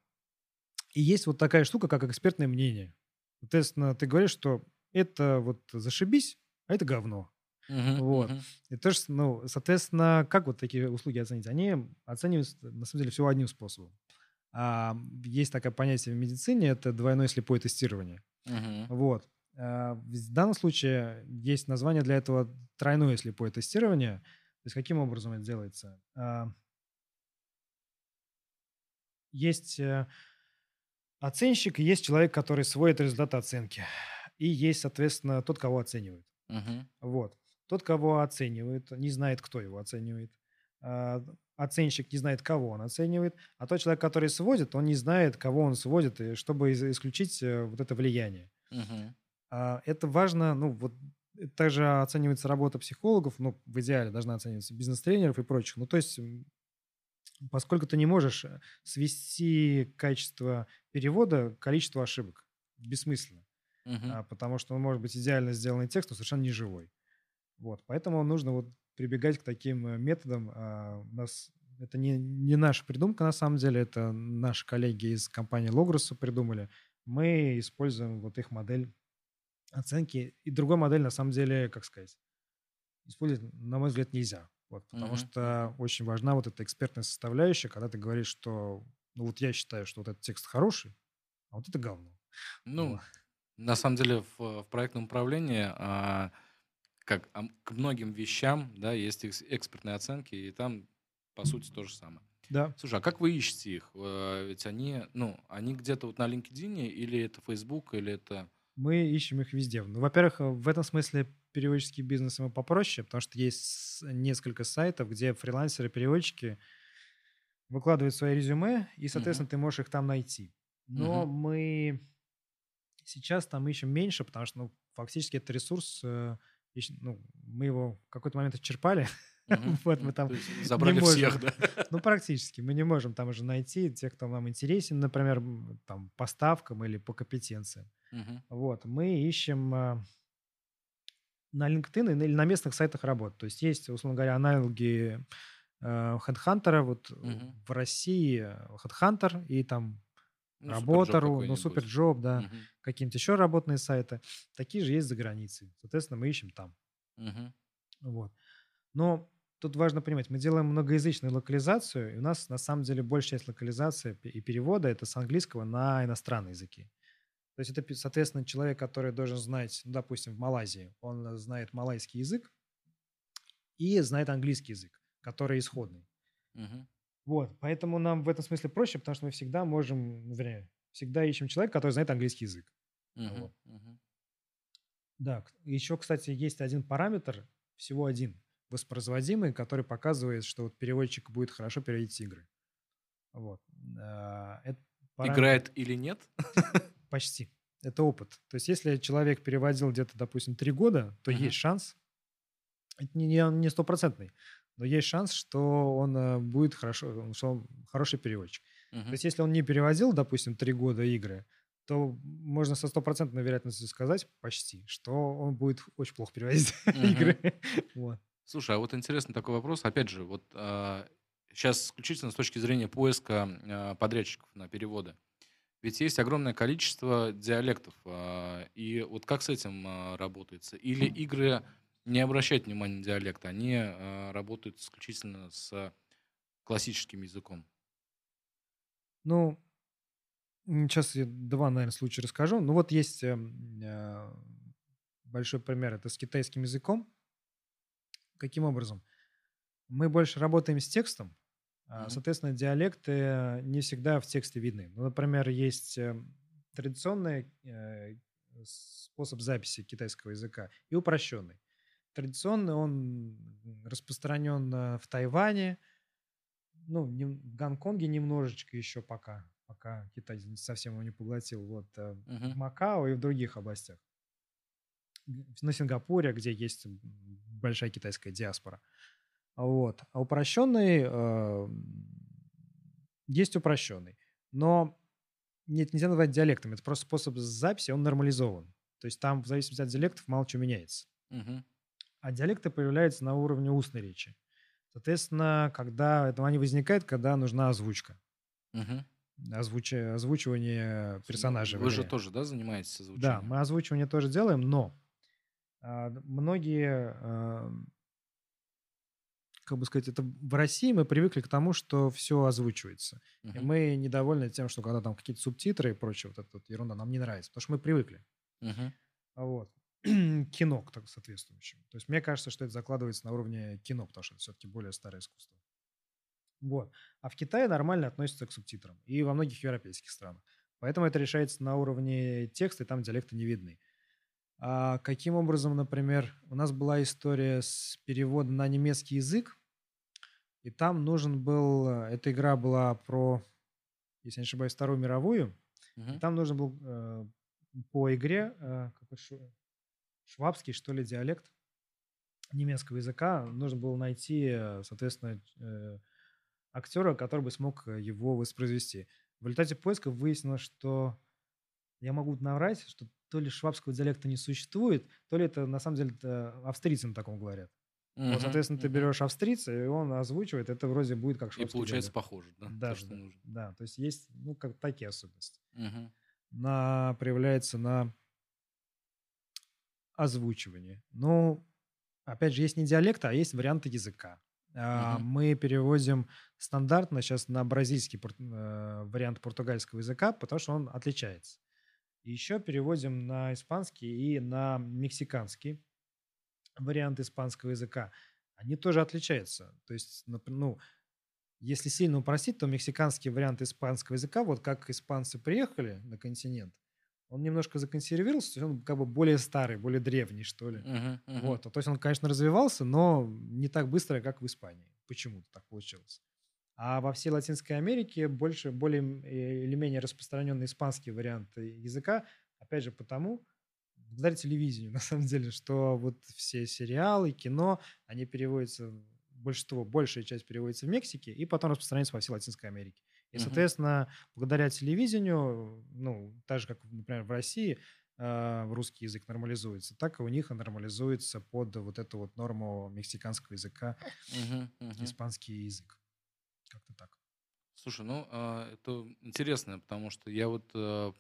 И есть вот такая штука, как экспертное мнение. Соответственно, ты говоришь, что это вот зашибись, а это говно. Мгм. Вот. Мгм. И тоже, ну, соответственно, как вот такие услуги оценить? Они оцениваются, на самом деле, всего одним способом. А, есть такое понятие в медицине, это двойное слепое тестирование. Мгм. Вот. А, в данном случае есть название для этого тройное слепое тестирование. То есть каким образом это делается? А, Есть э, оценщик, и есть человек, который сводит результаты оценки. И есть, соответственно, тот, кого оценивают. Мгм. Вот. Тот, кого оценивает, не знает, кто его оценивает. А, Оценщик не знает, кого он оценивает. А тот человек, который сводит, он не знает, кого он сводит, чтобы исключить э, вот это влияние. А, Это важно, ну, вот э, также оценивается работа психологов, ну, в идеале должна оцениваться бизнес-тренеров и прочих. Ну, то есть, поскольку ты не можешь э, свести качество перевода к количеству ошибок, бессмысленно. А, потому что он может быть идеально сделанный текст, но совершенно не живой. Вот, поэтому нужно вот прибегать к таким э, методам. А, У нас это не, не наша придумка, на самом деле, это наши коллеги из компании Logros придумали. Мы используем вот их модель оценки. И другой модель, на самом деле, как сказать, использовать, на мой взгляд, нельзя. Вот, потому Мгм. что очень важна вот эта экспертная составляющая, когда ты говоришь, что ну вот я считаю, что вот этот текст хороший, а вот это говно. Ну, Вот. на самом деле в, в проектном управлении а, как к многим вещам, да, есть экс- экспертные оценки, и там, по сути, то же самое. Да. Слушай, а как вы ищете их? Э, Ведь они, ну, они где-то вот на LinkedIn, или это Facebook, или это... Мы ищем их везде. Ну, во-первых, в этом смысле переводческий бизнес ему попроще, потому что есть несколько сайтов, где фрилансеры-переводчики выкладывают свои резюме, и, соответственно, ты можешь их там найти. Но Мгм. мы сейчас там ищем меньше, потому что, ну, фактически это ресурс, э, ну, мы его в какой-то момент исчерпали. Мгм. Вот мы там забрали всех, да? Ну, практически. Мы не можем там уже найти тех, кто нам интересен, например, там, по ставкам или по компетенциям. Вот, мы ищем а, на LinkedIn или на местных сайтах работ. То есть есть, условно говоря, аналоги э, HeadHunter. Вот Мгм. в России HeadHunter и там Ну, Работа.ру, ну. Суперджоb, да, Мгм. какие-нибудь еще работные сайты. Такие же есть за границей. Соответственно, мы ищем там. Мгм. Вот. Но тут важно понимать, мы делаем многоязычную локализацию, и у нас на самом деле большая часть локализации и перевода это с английского на иностранные языки. То есть это, соответственно, человек, который должен знать, ну, допустим, в Малайзии, он знает малайский язык и знает английский язык, который исходный. Мгм. Вот, поэтому нам в этом смысле проще, потому что мы всегда можем, ну, вернее, всегда ищем человека, который знает английский язык. Угу, вот. угу. Да, еще, кстати, есть один параметр, всего один, воспроизводимый, который показывает, что вот переводчик будет хорошо переводить игры. Вот. А, это параметр... Играет или нет? Почти. Это опыт. То есть если человек переводил где-то, допустим, три года, то uh-huh. есть шанс, это не, не стопроцентный, но есть шанс, что он э, будет хорошо, что он хороший переводчик. Uh-huh. То есть если он не переводил, допустим, три года игры, то можно со стопроцентной вероятностью сказать почти, что он будет очень плохо переводить uh-huh. игры. вот. Слушай, а вот интересный такой вопрос. Опять же, вот а, сейчас исключительно с точки зрения поиска а, подрядчиков на переводы. Ведь есть огромное количество диалектов. А, и вот как с этим а, работается? Или игры не обращают внимания на диалект, они а, работают исключительно с классическим языком? Ну, сейчас я два, наверное, случая расскажу. Ну вот есть э, большой пример, это с китайским языком. Каким образом? Мы больше работаем с текстом, mm-hmm. соответственно, диалекты не всегда в тексте видны. Ну, например, есть э, традиционный э, способ записи китайского языка и упрощенный. Традиционный он распространен в Тайване, ну, в Гонконге немножечко еще пока, пока Китай совсем его не поглотил, вот, uh-huh. в Макао и в других областях. На Сингапуре, где есть большая китайская диаспора. Вот. А упрощенный э, есть упрощенный. Но нет, нельзя назвать диалектом. Это просто способ записи, он нормализован. То есть там, в зависимости от диалектов, мало чего меняется. Угу. А диалекты появляются на уровне устной речи. Соответственно, когда это они возникают, когда нужна озвучка. Угу. Озвуч... Озвучивание персонажей. Вы же тоже, да, занимаетесь озвучиванием? Да, мы озвучивание тоже делаем, но а, многие, как бы сказать, это в России мы привыкли к тому, что все озвучивается. Uh-huh. И мы недовольны тем, что когда там какие-то субтитры и прочее, вот эта вот ерунда нам не нравится, потому что мы привыкли. Uh-huh. Вот. кино так, соответствующим. То есть мне кажется, что это закладывается на уровне кино, потому что это все-таки более старое искусство. Вот. А в Китае нормально относятся к субтитрам. И во многих европейских странах. Поэтому это решается на уровне текста, и там диалекты не видны. А каким образом, например, у нас была история с переводом на немецкий язык, и там нужен был, эта игра была про, если не ошибаюсь, Вторую мировую, uh-huh. и там нужен был э, по игре э, какой швабский, что ли, диалект немецкого языка, нужно было найти, соответственно, э, актера, который бы смог его воспроизвести. В результате поиска выяснилось, что я могу наврать, что то ли швабского диалекта не существует, то ли это на самом деле австрийцы на таком говорят. Uh-huh, вот, соответственно, uh-huh. ты берешь австрийца, и он озвучивает, это вроде будет как швабский И получается диалект. похоже, да? Да, то, да, да, то есть есть, ну, как такие особенности. Uh-huh. На, проявляется на озвучивании. Ну, опять же, есть не диалект, а есть варианты языка. Uh-huh. Мы переводим стандартно сейчас на бразильский э, вариант португальского языка, потому что он отличается. Еще переводим на испанский и на мексиканский вариант испанского языка. Они тоже отличаются. То есть, ну, если сильно упростить, то мексиканский вариант испанского языка, вот как испанцы приехали на континент, он немножко законсервировался, то есть он как бы более старый, более древний, что ли. Uh-huh, uh-huh. Вот. То есть он, конечно, развивался, но не так быстро, как в Испании. Почему-то так получилось. А во всей Латинской Америке больше, более э, или менее распространенный испанский вариант языка, опять же потому, благодаря телевидению, на самом деле, что вот все сериалы, кино, они переводятся, большинство, большая часть переводится в Мексике и потом распространяется во всей Латинской Америке. И, соответственно, благодаря телевидению, ну, так же, как, например, в России, э, русский язык нормализуется, так и у них он нормализуется под вот эту вот норму мексиканского языка, испанский язык. Как-то так. Слушай, ну а, это интересно, потому что я вот э,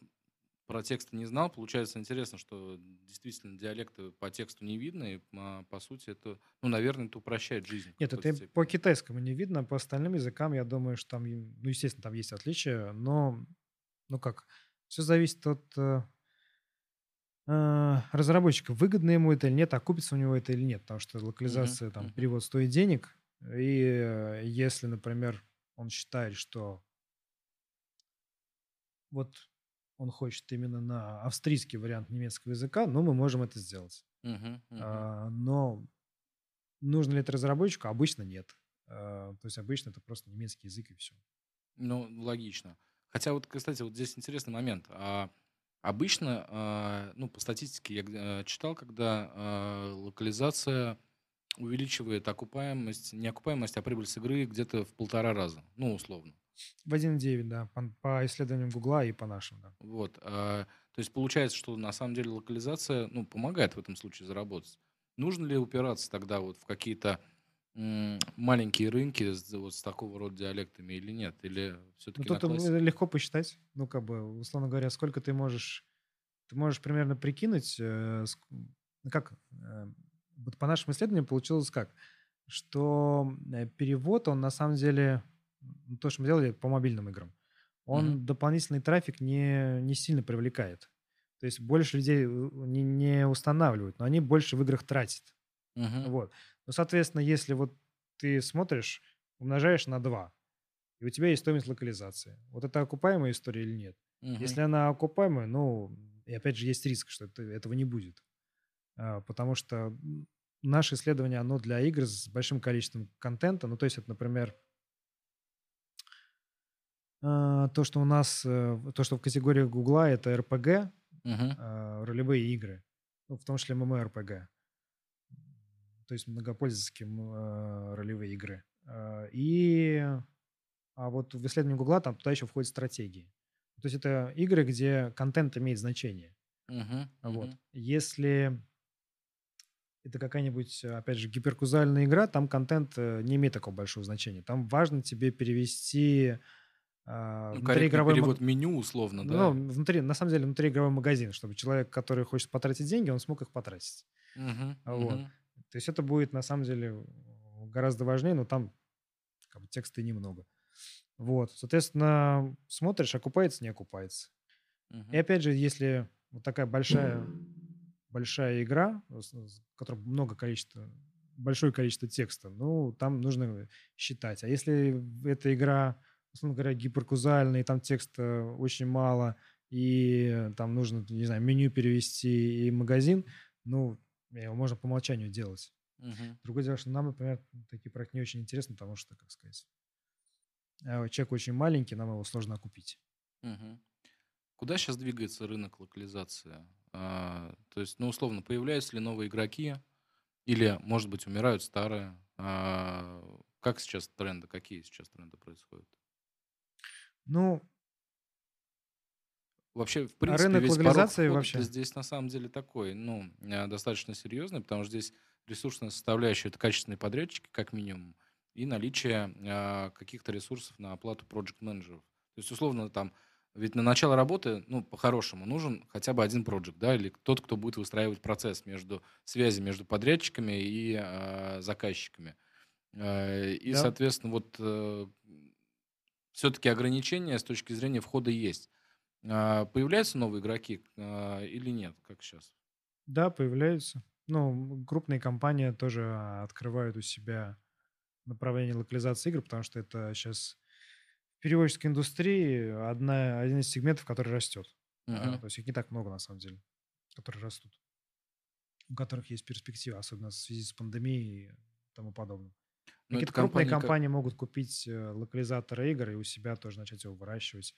про тексты не знал. Получается интересно, что действительно диалекты по тексту не видно, и а, по сути это, ну, наверное, это упрощает жизнь. Нет, это степени. по китайскому не видно, по остальным языкам я думаю, что там, ну, естественно, там есть отличия, но, ну как, все зависит от э, э, разработчика, выгодно ему это или нет, окупится у него это или нет, потому что локализация, uh-huh, там, uh-huh. перевод стоит денег, и э, если, например, он считает, что вот он хочет именно на австрийский вариант немецкого языка, ну, мы можем это сделать. Мгм, мгм. А, но нужно ли это разработчику? Обычно нет. А, то есть обычно это просто немецкий язык и все. Ну, логично. Хотя вот, кстати, вот здесь интересный момент. А, обычно, а, ну, по статистике я э, читал, когда а, локализация увеличивает окупаемость, не окупаемость, а прибыль с игры где-то в полтора раза, ну, условно. В 1.9, да, по, по исследованиям Гугла и по нашим, да. Вот. а, то есть получается, что на самом деле локализация, ну, помогает в этом случае заработать. Нужно ли упираться тогда вот в какие-то маленькие рынки с, вот с такого рода диалектами или нет? Или Ну, все-таки тут э, легко посчитать. Ну, как бы, условно говоря, сколько ты можешь... Ты можешь примерно прикинуть, э, ну, как... э, вот по нашим исследованиям получилось как? Что э, перевод, он на самом деле... То, что мы делали по мобильным играм, он Мгм. дополнительный трафик не, не сильно привлекает. То есть больше людей не, не устанавливают, но они больше в играх тратят. Вот. Ну, соответственно, если вот ты смотришь, умножаешь на 2, и у тебя есть стоимость локализации. Вот это окупаемая история или нет? Если она окупаемая, ну, и опять же есть риск, что это- этого не будет. А, Потому что наше исследование, оно для игр с большим количеством контента. Ну, то есть это, например, то, что у нас, э, то, что в категории Гугла, это RPG, а, ролевые игры, ну, в том числе MMORPG, то есть многопользовательские а, ролевые игры. А, И а вот в исследовании Гугла там туда еще входят стратегии. То есть это игры, где контент имеет значение. Вот. Если это какая-нибудь, опять же, гиперкузальная игра, там контент э, не имеет такого большого значения. Там важно тебе перевести а, Ну, корректный внутриигровой маг- перевод меню условно, да? ну, внутри, на самом деле, внутриигровой магазин, чтобы человек, который хочет потратить деньги, он смог их потратить. Мгм, Вот. мгм. То есть это будет, на самом деле, гораздо важнее, но там как бы, текста и немного. Вот, соответственно, смотришь, окупается, не окупается. Мгм. И опять же, если вот такая большая, большая игра, с- в которой много количества, большое количество текста, ну, там нужно считать. А если эта игра, условно говоря, гиперкузальная, и там текста очень мало, и там нужно, не знаю, меню перевести и магазин, ну, его можно по умолчанию делать. Мгм. Другое дело, что нам, например, такие проекты не очень интересны, потому что, как сказать, э, чек очень маленький, нам его сложно окупить. Мгм. Куда сейчас двигается рынок локализации? А, то есть, ну, условно, появляются ли новые игроки? Или, может быть, умирают старые? А, как сейчас тренды? Какие сейчас тренды происходят? Ну, Вообще, в принципе, рынок весь локализации вообще? здесь на самом деле такой, ну, э, достаточно серьезный, потому что здесь ресурсная составляющая – это качественные подрядчики, как минимум, и наличие э, каких-то ресурсов на оплату проект менеджеров То есть, условно, там, ведь на начало работы, ну, по-хорошему, нужен хотя бы один проект, да, или тот, кто будет выстраивать процесс между связи между подрядчиками и э, заказчиками. Э, и, Да. соответственно, вот все-таки ограничения с точки зрения входа есть. А, Появляются новые игроки а, или нет, как сейчас? Да, появляются. Ну, крупные компании тоже а, открывают у себя направление локализации игр, потому что это сейчас в переводческой индустрии одна, один из сегментов, который растет. А, Мгм. То есть их не так много, на самом деле, которые растут. У которых есть перспектива, особенно в связи с пандемией и тому подобное. Ну, Какие-то крупные компании как- могут купить э, локализатор игр и у себя тоже начать его выращивать.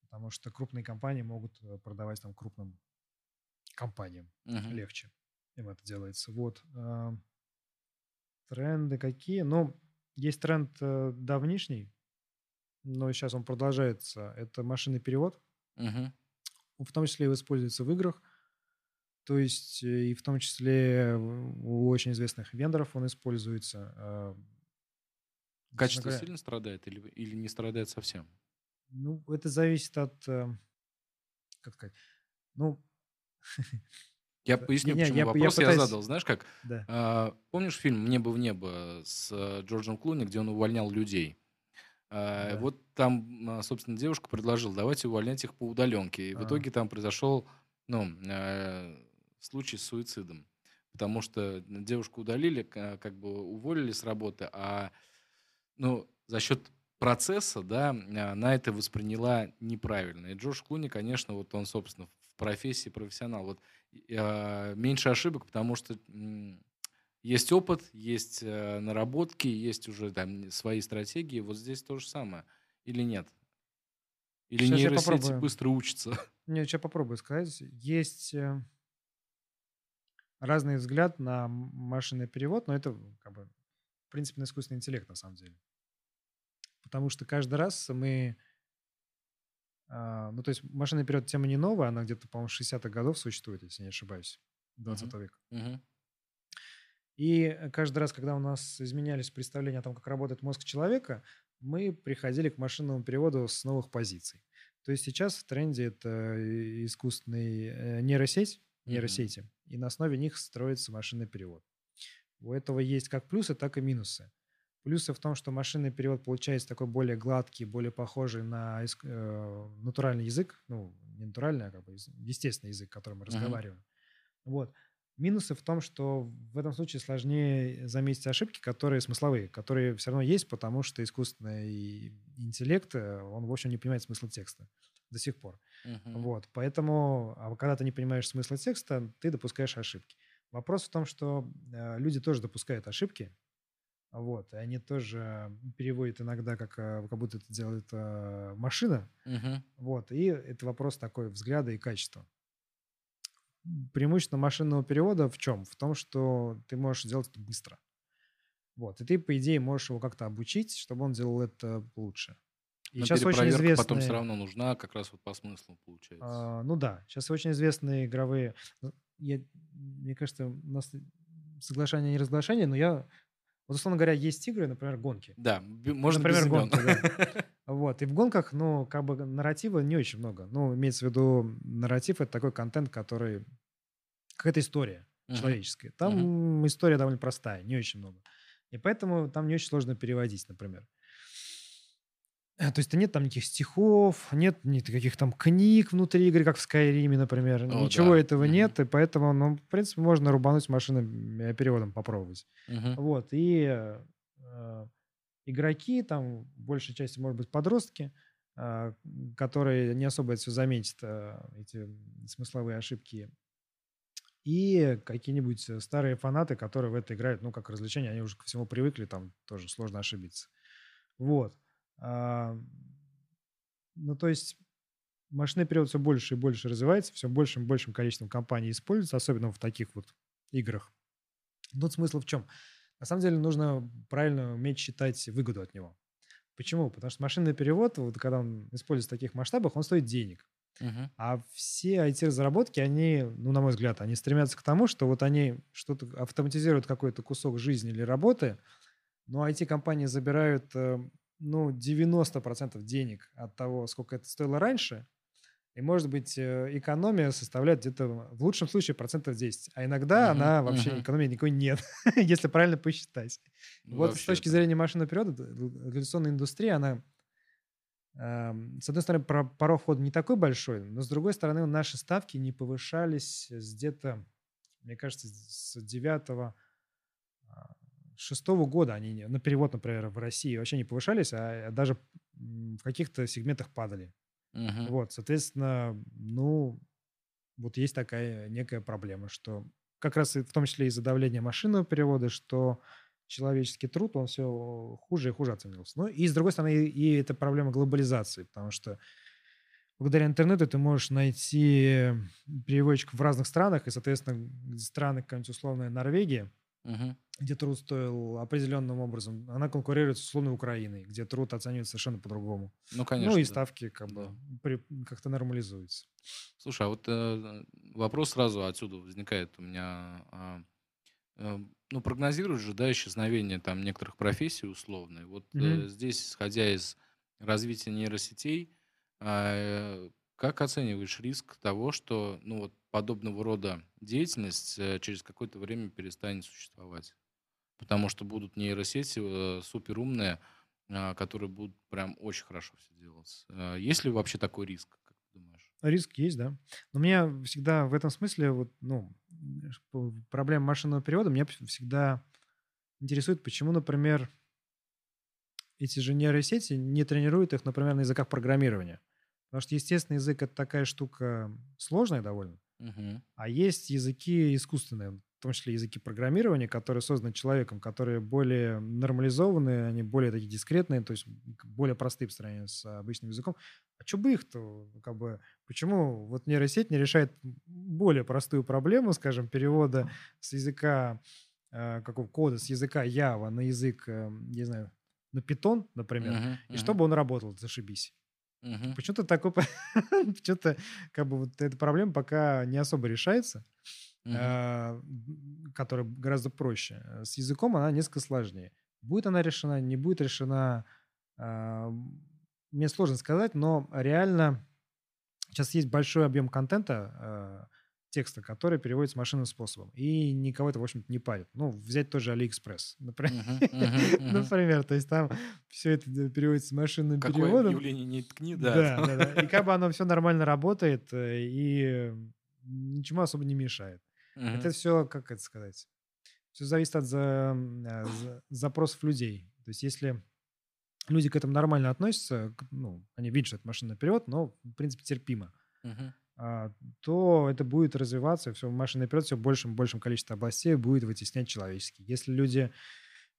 Потому что крупные компании могут э, продавать там крупным компаниям Мгм. легче им это делается. Вот. а, Тренды какие? Ну, есть тренд э, давнишний, но сейчас он продолжается. Это машинный перевод. Мгм. В том числе и используется в играх. То есть э, и в том числе у очень известных вендоров он используется. а, Качество говоря, сильно страдает или, или не страдает совсем? Ну, это зависит от, э, как сказать, ну, Я поясню, Не-не, почему я- я вопрос я, пытаюсь- задал. Знаешь как? да. А, помнишь фильм «Небо в небо» с э, Джорджем Клуни, где он увольнял людей? А, Да. Вот там, а, собственно, девушка предложила, давайте увольнять их по удаленке. И в А. итоге там произошел ну, э, случай с суицидом. Потому что девушку удалили, ка- как бы уволили с работы, а ну, за счет процесса, да, она это восприняла неправильно. И Джош Клуни, конечно, вот он, собственно, в профессии профессионал. Вот э, меньше ошибок, потому что есть опыт, есть э, наработки, есть уже там свои стратегии. Вот здесь то же самое. Или нет? Или Сейчас нейросети быстро учатся? Нет, сейчас попробую сказать. Есть э, разный взгляд на машинный перевод, но это как бы в принципе на искусственный интеллект на самом деле. Потому что каждый раз мы... А, ну, то есть машинный перевод тема не новая, она где-то, по-моему, 60-х годов существует, если не ошибаюсь, 20 uh-huh. века. Uh-huh. И каждый раз, когда у нас изменялись представления о том, как работает мозг человека, мы приходили к машинному переводу с новых позиций. То есть сейчас в тренде это искусственный э, нейросеть, нейросети, mm-hmm. и на основе них строится машинный перевод. У этого есть как плюсы, так и минусы. Плюсы в том, что машинный перевод получается такой более гладкий, более похожий на э, натуральный язык, ну, не натуральный, а как бы естественный язык, которым мы mm-hmm. разговариваем. Вот. Минусы в том, что в этом случае сложнее заметить ошибки, которые смысловые, которые все равно есть, потому что искусственный интеллект, э, он, в общем, не понимает смысл текста до сих пор. Uh-huh. Вот, поэтому, а когда ты не понимаешь смысла текста, ты допускаешь ошибки. Вопрос в том, что э, люди тоже допускают ошибки, вот, и они тоже переводят иногда, как, э, как будто это делает э, машина. Uh-huh. Вот, и это вопрос такой взгляда и качества преимущество машинного перевода в чем? В том, что ты можешь делать это быстро. Вот. И ты, по идее, можешь его как-то обучить, чтобы он делал это лучше. И Но сейчас очень известные... потом все равно нужна как раз вот по смыслу, получается. А, ну да. Сейчас очень известные игровые... Ну, я, мне кажется, у нас соглашение не разглашение, но я... Вот, условно говоря, есть игры, например, гонки. Да, можно Например, гонки, да. Вот. И в гонках, ну, как бы нарратива не очень много. Ну, имеется в виду, нарратив — это такой контент, который... Какая-то история uh-huh. человеческая. Там uh-huh. история довольно простая, не очень много. И поэтому там не очень сложно переводить, например. Э, то есть нет там никаких стихов, нет никаких там книг внутри игры, как в Скайриме, например. О, Ничего да. этого mm-hmm. нет, и поэтому, ну, в принципе, можно рубануть машинным э, переводом, попробовать. Mm-hmm. Вот, и э, игроки, там, большей части, может быть, подростки, э, которые не особо это все заметят, э, эти смысловые ошибки. И какие-нибудь старые фанаты, которые в это играют, ну, как развлечение, они уже ко всему привыкли, там тоже сложно ошибиться. Вот. А, ну, то есть машинный перевод все больше и больше развивается, все большим и большим количеством компаний используется, особенно в таких вот играх. Тут смысл в чем? На самом деле нужно правильно уметь считать выгоду от него. Почему? Потому что машинный перевод, вот когда он используется в таких масштабах, он стоит денег. Uh-huh. А все IT-разработки, они, ну, на мой взгляд, они стремятся к тому, что вот они что-то автоматизируют какой-то кусок жизни или работы, но IT-компании забирают э, ну, 90% денег от того, сколько это стоило раньше, и, может быть, э, экономия составляет где-то в лучшем случае процентов 10. А иногда uh-huh, она вообще uh-huh. экономии никакой нет, если правильно посчитать. Ну, вот с точки зрения машинного перевода, революционная индустрия, она, э, с одной стороны, порог входа не такой большой, но с другой стороны, наши ставки не повышались где-то, мне кажется, с 9 шестого года они на перевод, например, в России вообще не повышались, а даже в каких-то сегментах падали. Uh-huh. Вот, соответственно, ну, вот есть такая некая проблема, что как раз в том числе из-за давления машинного перевода, что человеческий труд, он все хуже и хуже оценивался. Ну и, с другой стороны, и, и это проблема глобализации, потому что благодаря интернету ты можешь найти переводчиков в разных странах, и, соответственно, страны, какая-нибудь условная Норвегия, uh-huh где труд стоил определенным образом, она конкурирует с условной Украиной, где труд оценивается совершенно по-другому. Ну, конечно. Ну, и ставки как бы при, как-то нормализуются. Слушай, а вот э, вопрос сразу отсюда возникает у меня. Э, э, ну, прогнозируешь же, да, исчезновение там некоторых профессий условные. Вот mm-hmm. э, здесь, исходя из развития нейросетей, э, как оцениваешь риск того, что ну, вот, подобного рода деятельность э, через какое-то время перестанет существовать? потому что будут нейросети э, суперумные, э, которые будут прям очень хорошо все делать. Э, есть ли вообще такой риск, как ты думаешь? Риск есть, да. Но меня всегда в этом смысле, вот, ну, проблема машинного перевода меня всегда интересует, почему, например, эти же нейросети не тренируют их, например, на языках программирования. Потому что естественный язык — это такая штука сложная довольно. Мгм. А есть языки искусственные, в том числе языки программирования, которые созданы человеком, которые более нормализованные, они более такие дискретные, то есть более простые по сравнению с обычным языком. А что бы их-то, как бы, почему вот нейросеть не решает более простую проблему, скажем, перевода с языка, э, какого кода, с языка Java на язык, э, не знаю, на Python, например, Мгм, и мгм, чтобы он работал, зашибись. Мгм. Почему-то такой, почему-то как бы вот эта проблема пока не особо решается, а, м, которая гораздо проще. Э, С языком она несколько сложнее. Будет она решена, не будет решена, м, мне сложно сказать, но реально сейчас есть большой объем контента, а, текста, который переводится машинным способом. И никого это, в общем-то, не парит. Ну, взять тоже AliExpress, например. Мгм, мгм, мгм. Например, то есть там все это переводится машинным Какое переводом. объявление не ткни, да. Да, да, да. И как бы оно все нормально работает, э, и ничему особо не мешает. Это все, как это сказать, все зависит от за- э, за- запросов людей. То есть если люди к этому нормально относятся, ну, они видят, что это машинный перевод, но, в принципе, терпимо, Мгм. А, то это будет развиваться, все машинный перевод все большим большим количеством областей будет вытеснять человеческий. Если люди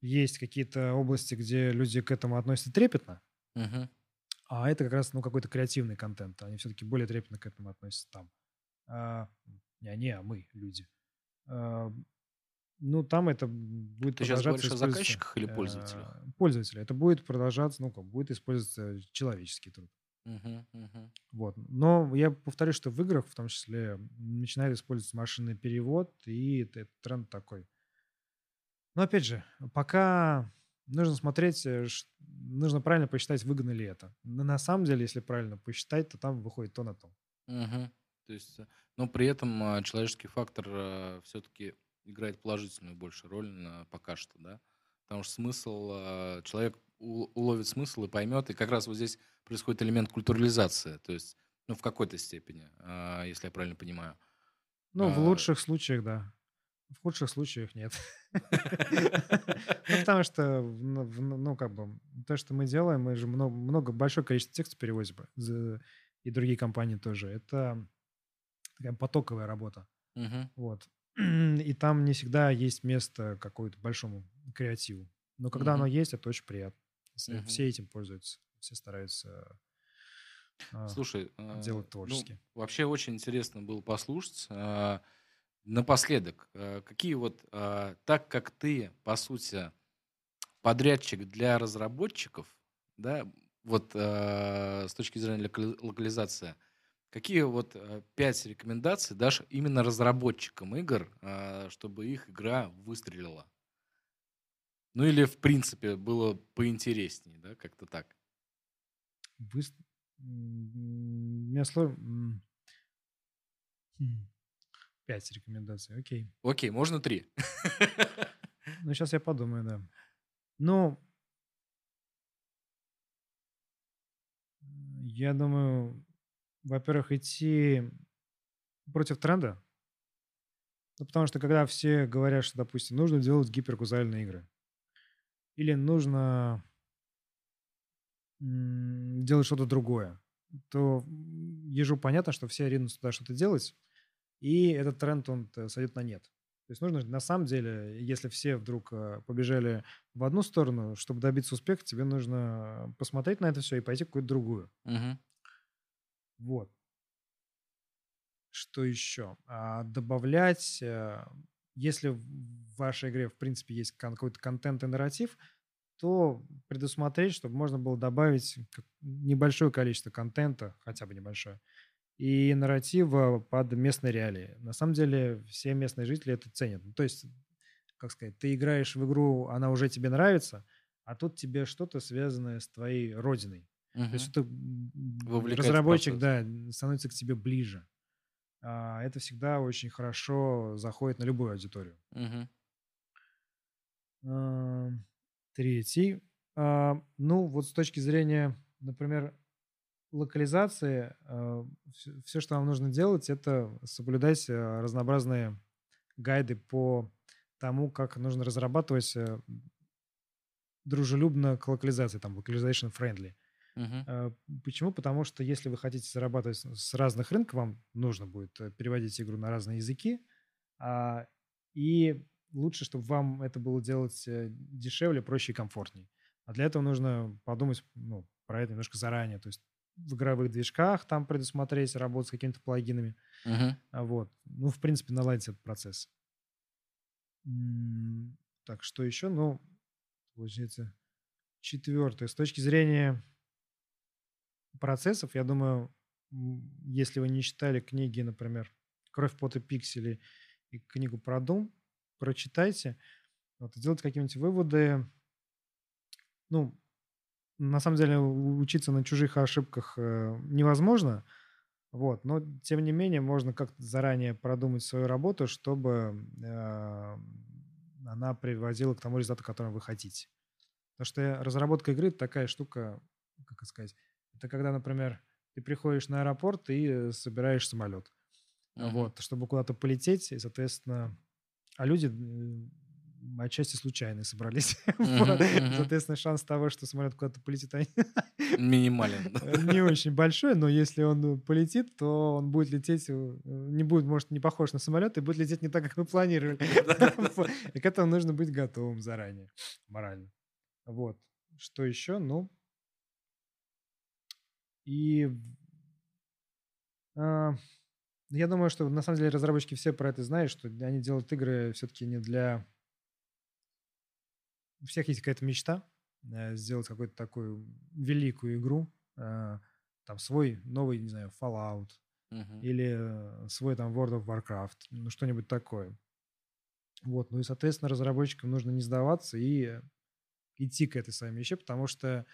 есть какие-то области, где люди к этому относятся трепетно, Мгм. а это как раз ну, какой-то креативный контент. Они все-таки более трепетно к этому относятся там. А, не они, а мы, люди. А, ну, там это будет Ты продолжаться говоришь о заказчиках или э, пользователях? Пользователи. Это будет продолжаться, ну, как будет использоваться человеческий труд. Мгм, мгм. Вот. Но я повторю, что в играх в том числе начинает использоваться машинный перевод, и это, тренд такой. Но опять же, пока нужно смотреть, э, нужно правильно посчитать, выгодно ли это. Но на самом деле, если правильно посчитать, то там выходит то на то. Мгм. То есть, э, но при этом а, человеческий фактор все-таки играет положительную больше роль на, пока что, да? Потому что смысл, человек уловит смысл и поймет, и как раз вот здесь происходит элемент культурализации, то есть, ну, в какой-то степени, а, если я правильно понимаю. Ну, в А. лучших случаях, да. В худших случаях нет. Ну, потому что, ну, ну, как бы, то, что мы делаем, мы же много, большое количество текста перевозим, и другие компании тоже. Это такая потоковая работа. Вот. И там не всегда есть место какому-то большому креативу. Но когда оно есть, это очень приятно. Все этим пользуются. Все стараются а, Слушай, а, делать ну, творчески. вообще очень интересно было послушать. А, Напоследок, а, какие вот, так как ты, по сути, подрядчик для разработчиков, да, вот с точки зрения локали- локализации, какие вот пять рекомендаций дашь именно разработчикам игр, чтобы их игра выстрелила? Ну или, в принципе, было поинтереснее, да, как-то так. У меня сложно... Пять рекомендаций, окей. Окей, можно три. Ну, сейчас я подумаю, да. Ну, я думаю, во-первых, идти против тренда. Ну, потому что когда все говорят, что, допустим, нужно делать гиперказуальные игры, или нужно делать что-то другое, то ежу понятно, что все ринутся туда что-то делать, и этот тренд, он т- сойдет на нет. То есть нужно, на самом деле, если все вдруг э, побежали в одну сторону, чтобы добиться успеха, тебе нужно посмотреть на это все и пойти в какую-то другую. Мгм. Вот. Что еще? А, добавлять, э, если в вашей игре, в принципе, есть какой-то контент и нарратив, то предусмотреть, чтобы можно было добавить небольшое количество контента, хотя бы небольшое, и нарратива под местные реалии. На самом деле все местные жители это ценят. Ну, то есть, как сказать, ты играешь в игру, она уже тебе нравится, а тут тебе что-то связанное с твоей родиной. То Мгм. есть это разработчик, процесс. да, становится к тебе ближе. А, Это всегда очень хорошо заходит на любую аудиторию. Мгм. А, Третий. А, Ну, вот с точки зрения, например, локализации, все, что вам нужно делать, это соблюдать а, разнообразные гайды по тому, как нужно разрабатывать э, дружелюбно к локализации, там, localization friendly. Э, Почему? Потому что если вы хотите зарабатывать с разных рынков, вам нужно будет э, переводить игру на разные языки. а, И лучше, чтобы вам это было делать э, дешевле, проще и комфортнее. А для этого нужно подумать ну, про это немножко заранее. То есть в игровых движках там предусмотреть, работать с какими-то плагинами. А Вот. Ну, в принципе, наладить этот процесс. Так, что еще? Ну, получается, четвертое. С точки зрения процессов, я думаю, если вы не читали книги, например, «Кровь, пот и пиксели» и книгу про Doom, прочитайте, вот, сделайте какие-нибудь выводы. Ну, на самом деле, учиться на чужих ошибках э, невозможно, вот, но тем не менее можно как-то заранее продумать свою работу, чтобы э, она приводила к тому результату, который вы хотите. Потому что разработка игры это такая штука, как сказать, это когда, например, ты приходишь на аэропорт и э, собираешь самолет. Мгм. Вот, чтобы куда-то полететь, и, соответственно, а люди отчасти случайно собрались. Соответственно, шанс того, что самолет куда-то полетит, они- Минимален. не очень большой, но если он полетит, то он будет лететь, э, не будет, может, не похож на самолет, и будет лететь не так, как вы планировали. И к этому нужно быть готовым заранее, морально. Вот. Что еще? Ну, и а, я думаю, что на самом деле разработчики все про это знают, что они делают игры все-таки не для... У всех есть какая-то мечта э, сделать какую-то такую великую игру, э, там свой новый, не знаю, Fallout Мгм. или свой там World of Warcraft, ну что-нибудь такое. Вот, ну и, соответственно, разработчикам нужно не сдаваться и идти к этой своей мечте, потому что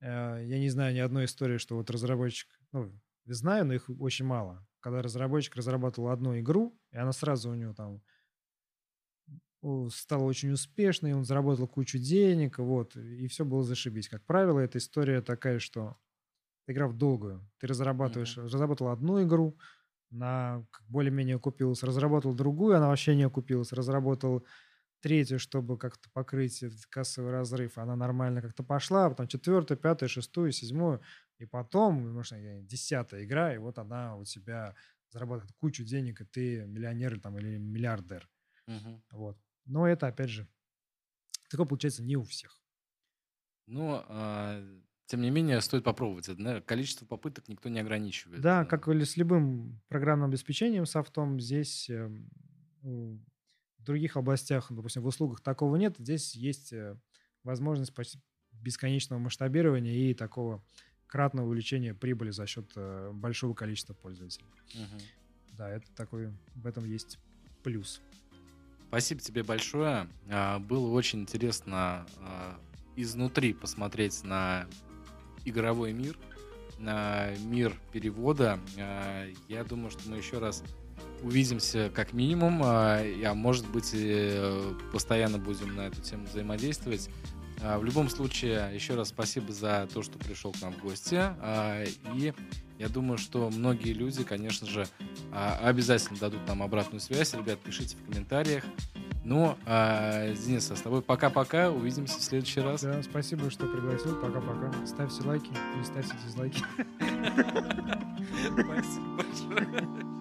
э, я не знаю ни одной истории, что вот разработчик, ну, знаю, но их очень мало. Когда разработчик разрабатывал одну игру, и она сразу у него там стала очень успешной, он заработал кучу денег, вот, и все было зашибись. Как правило, эта история такая, что игра в долгую. Ты разрабатываешь, разработал одну игру, она более-менее окупилась, разработал другую, она вообще не окупилась, разработал третью, чтобы как-то покрыть кассовый разрыв, она нормально как-то пошла, а потом четвертую, пятую, шестую, седьмую, и потом, может, я- десятая игра, и вот она у тебя зарабатывает кучу денег, и ты миллионер там, или миллиардер. Мгм. Вот. Но это, опять же, такое получается не у всех. Но, а, тем не менее, стоит попробовать. Это, наверное, количество попыток никто не ограничивает. Да, как и с любым программным обеспечением софтом, здесь эм, в других областях, допустим, в услугах такого нет. Здесь есть э, возможность почти бесконечного масштабирования и такого кратного увеличения прибыли за счет э, большого количества пользователей. мгм. Да, это такой, в этом есть плюс. Спасибо тебе большое. А, Было очень интересно а, изнутри посмотреть на игровой мир, на мир перевода. А, Я думаю, что мы еще раз увидимся как минимум, а может быть и э, постоянно будем на эту тему взаимодействовать. А, В любом случае, еще раз спасибо за то, что пришел к нам в гости. А, И я думаю, что многие люди, конечно же, а, обязательно дадут нам обратную связь. Ребят, пишите в комментариях. Ну, а, Денис, а с тобой пока-пока. Увидимся в следующий раз. Да, спасибо, что пригласил. Пока-пока. Ставьте лайки, не ставьте дизлайки. Спасибо большое.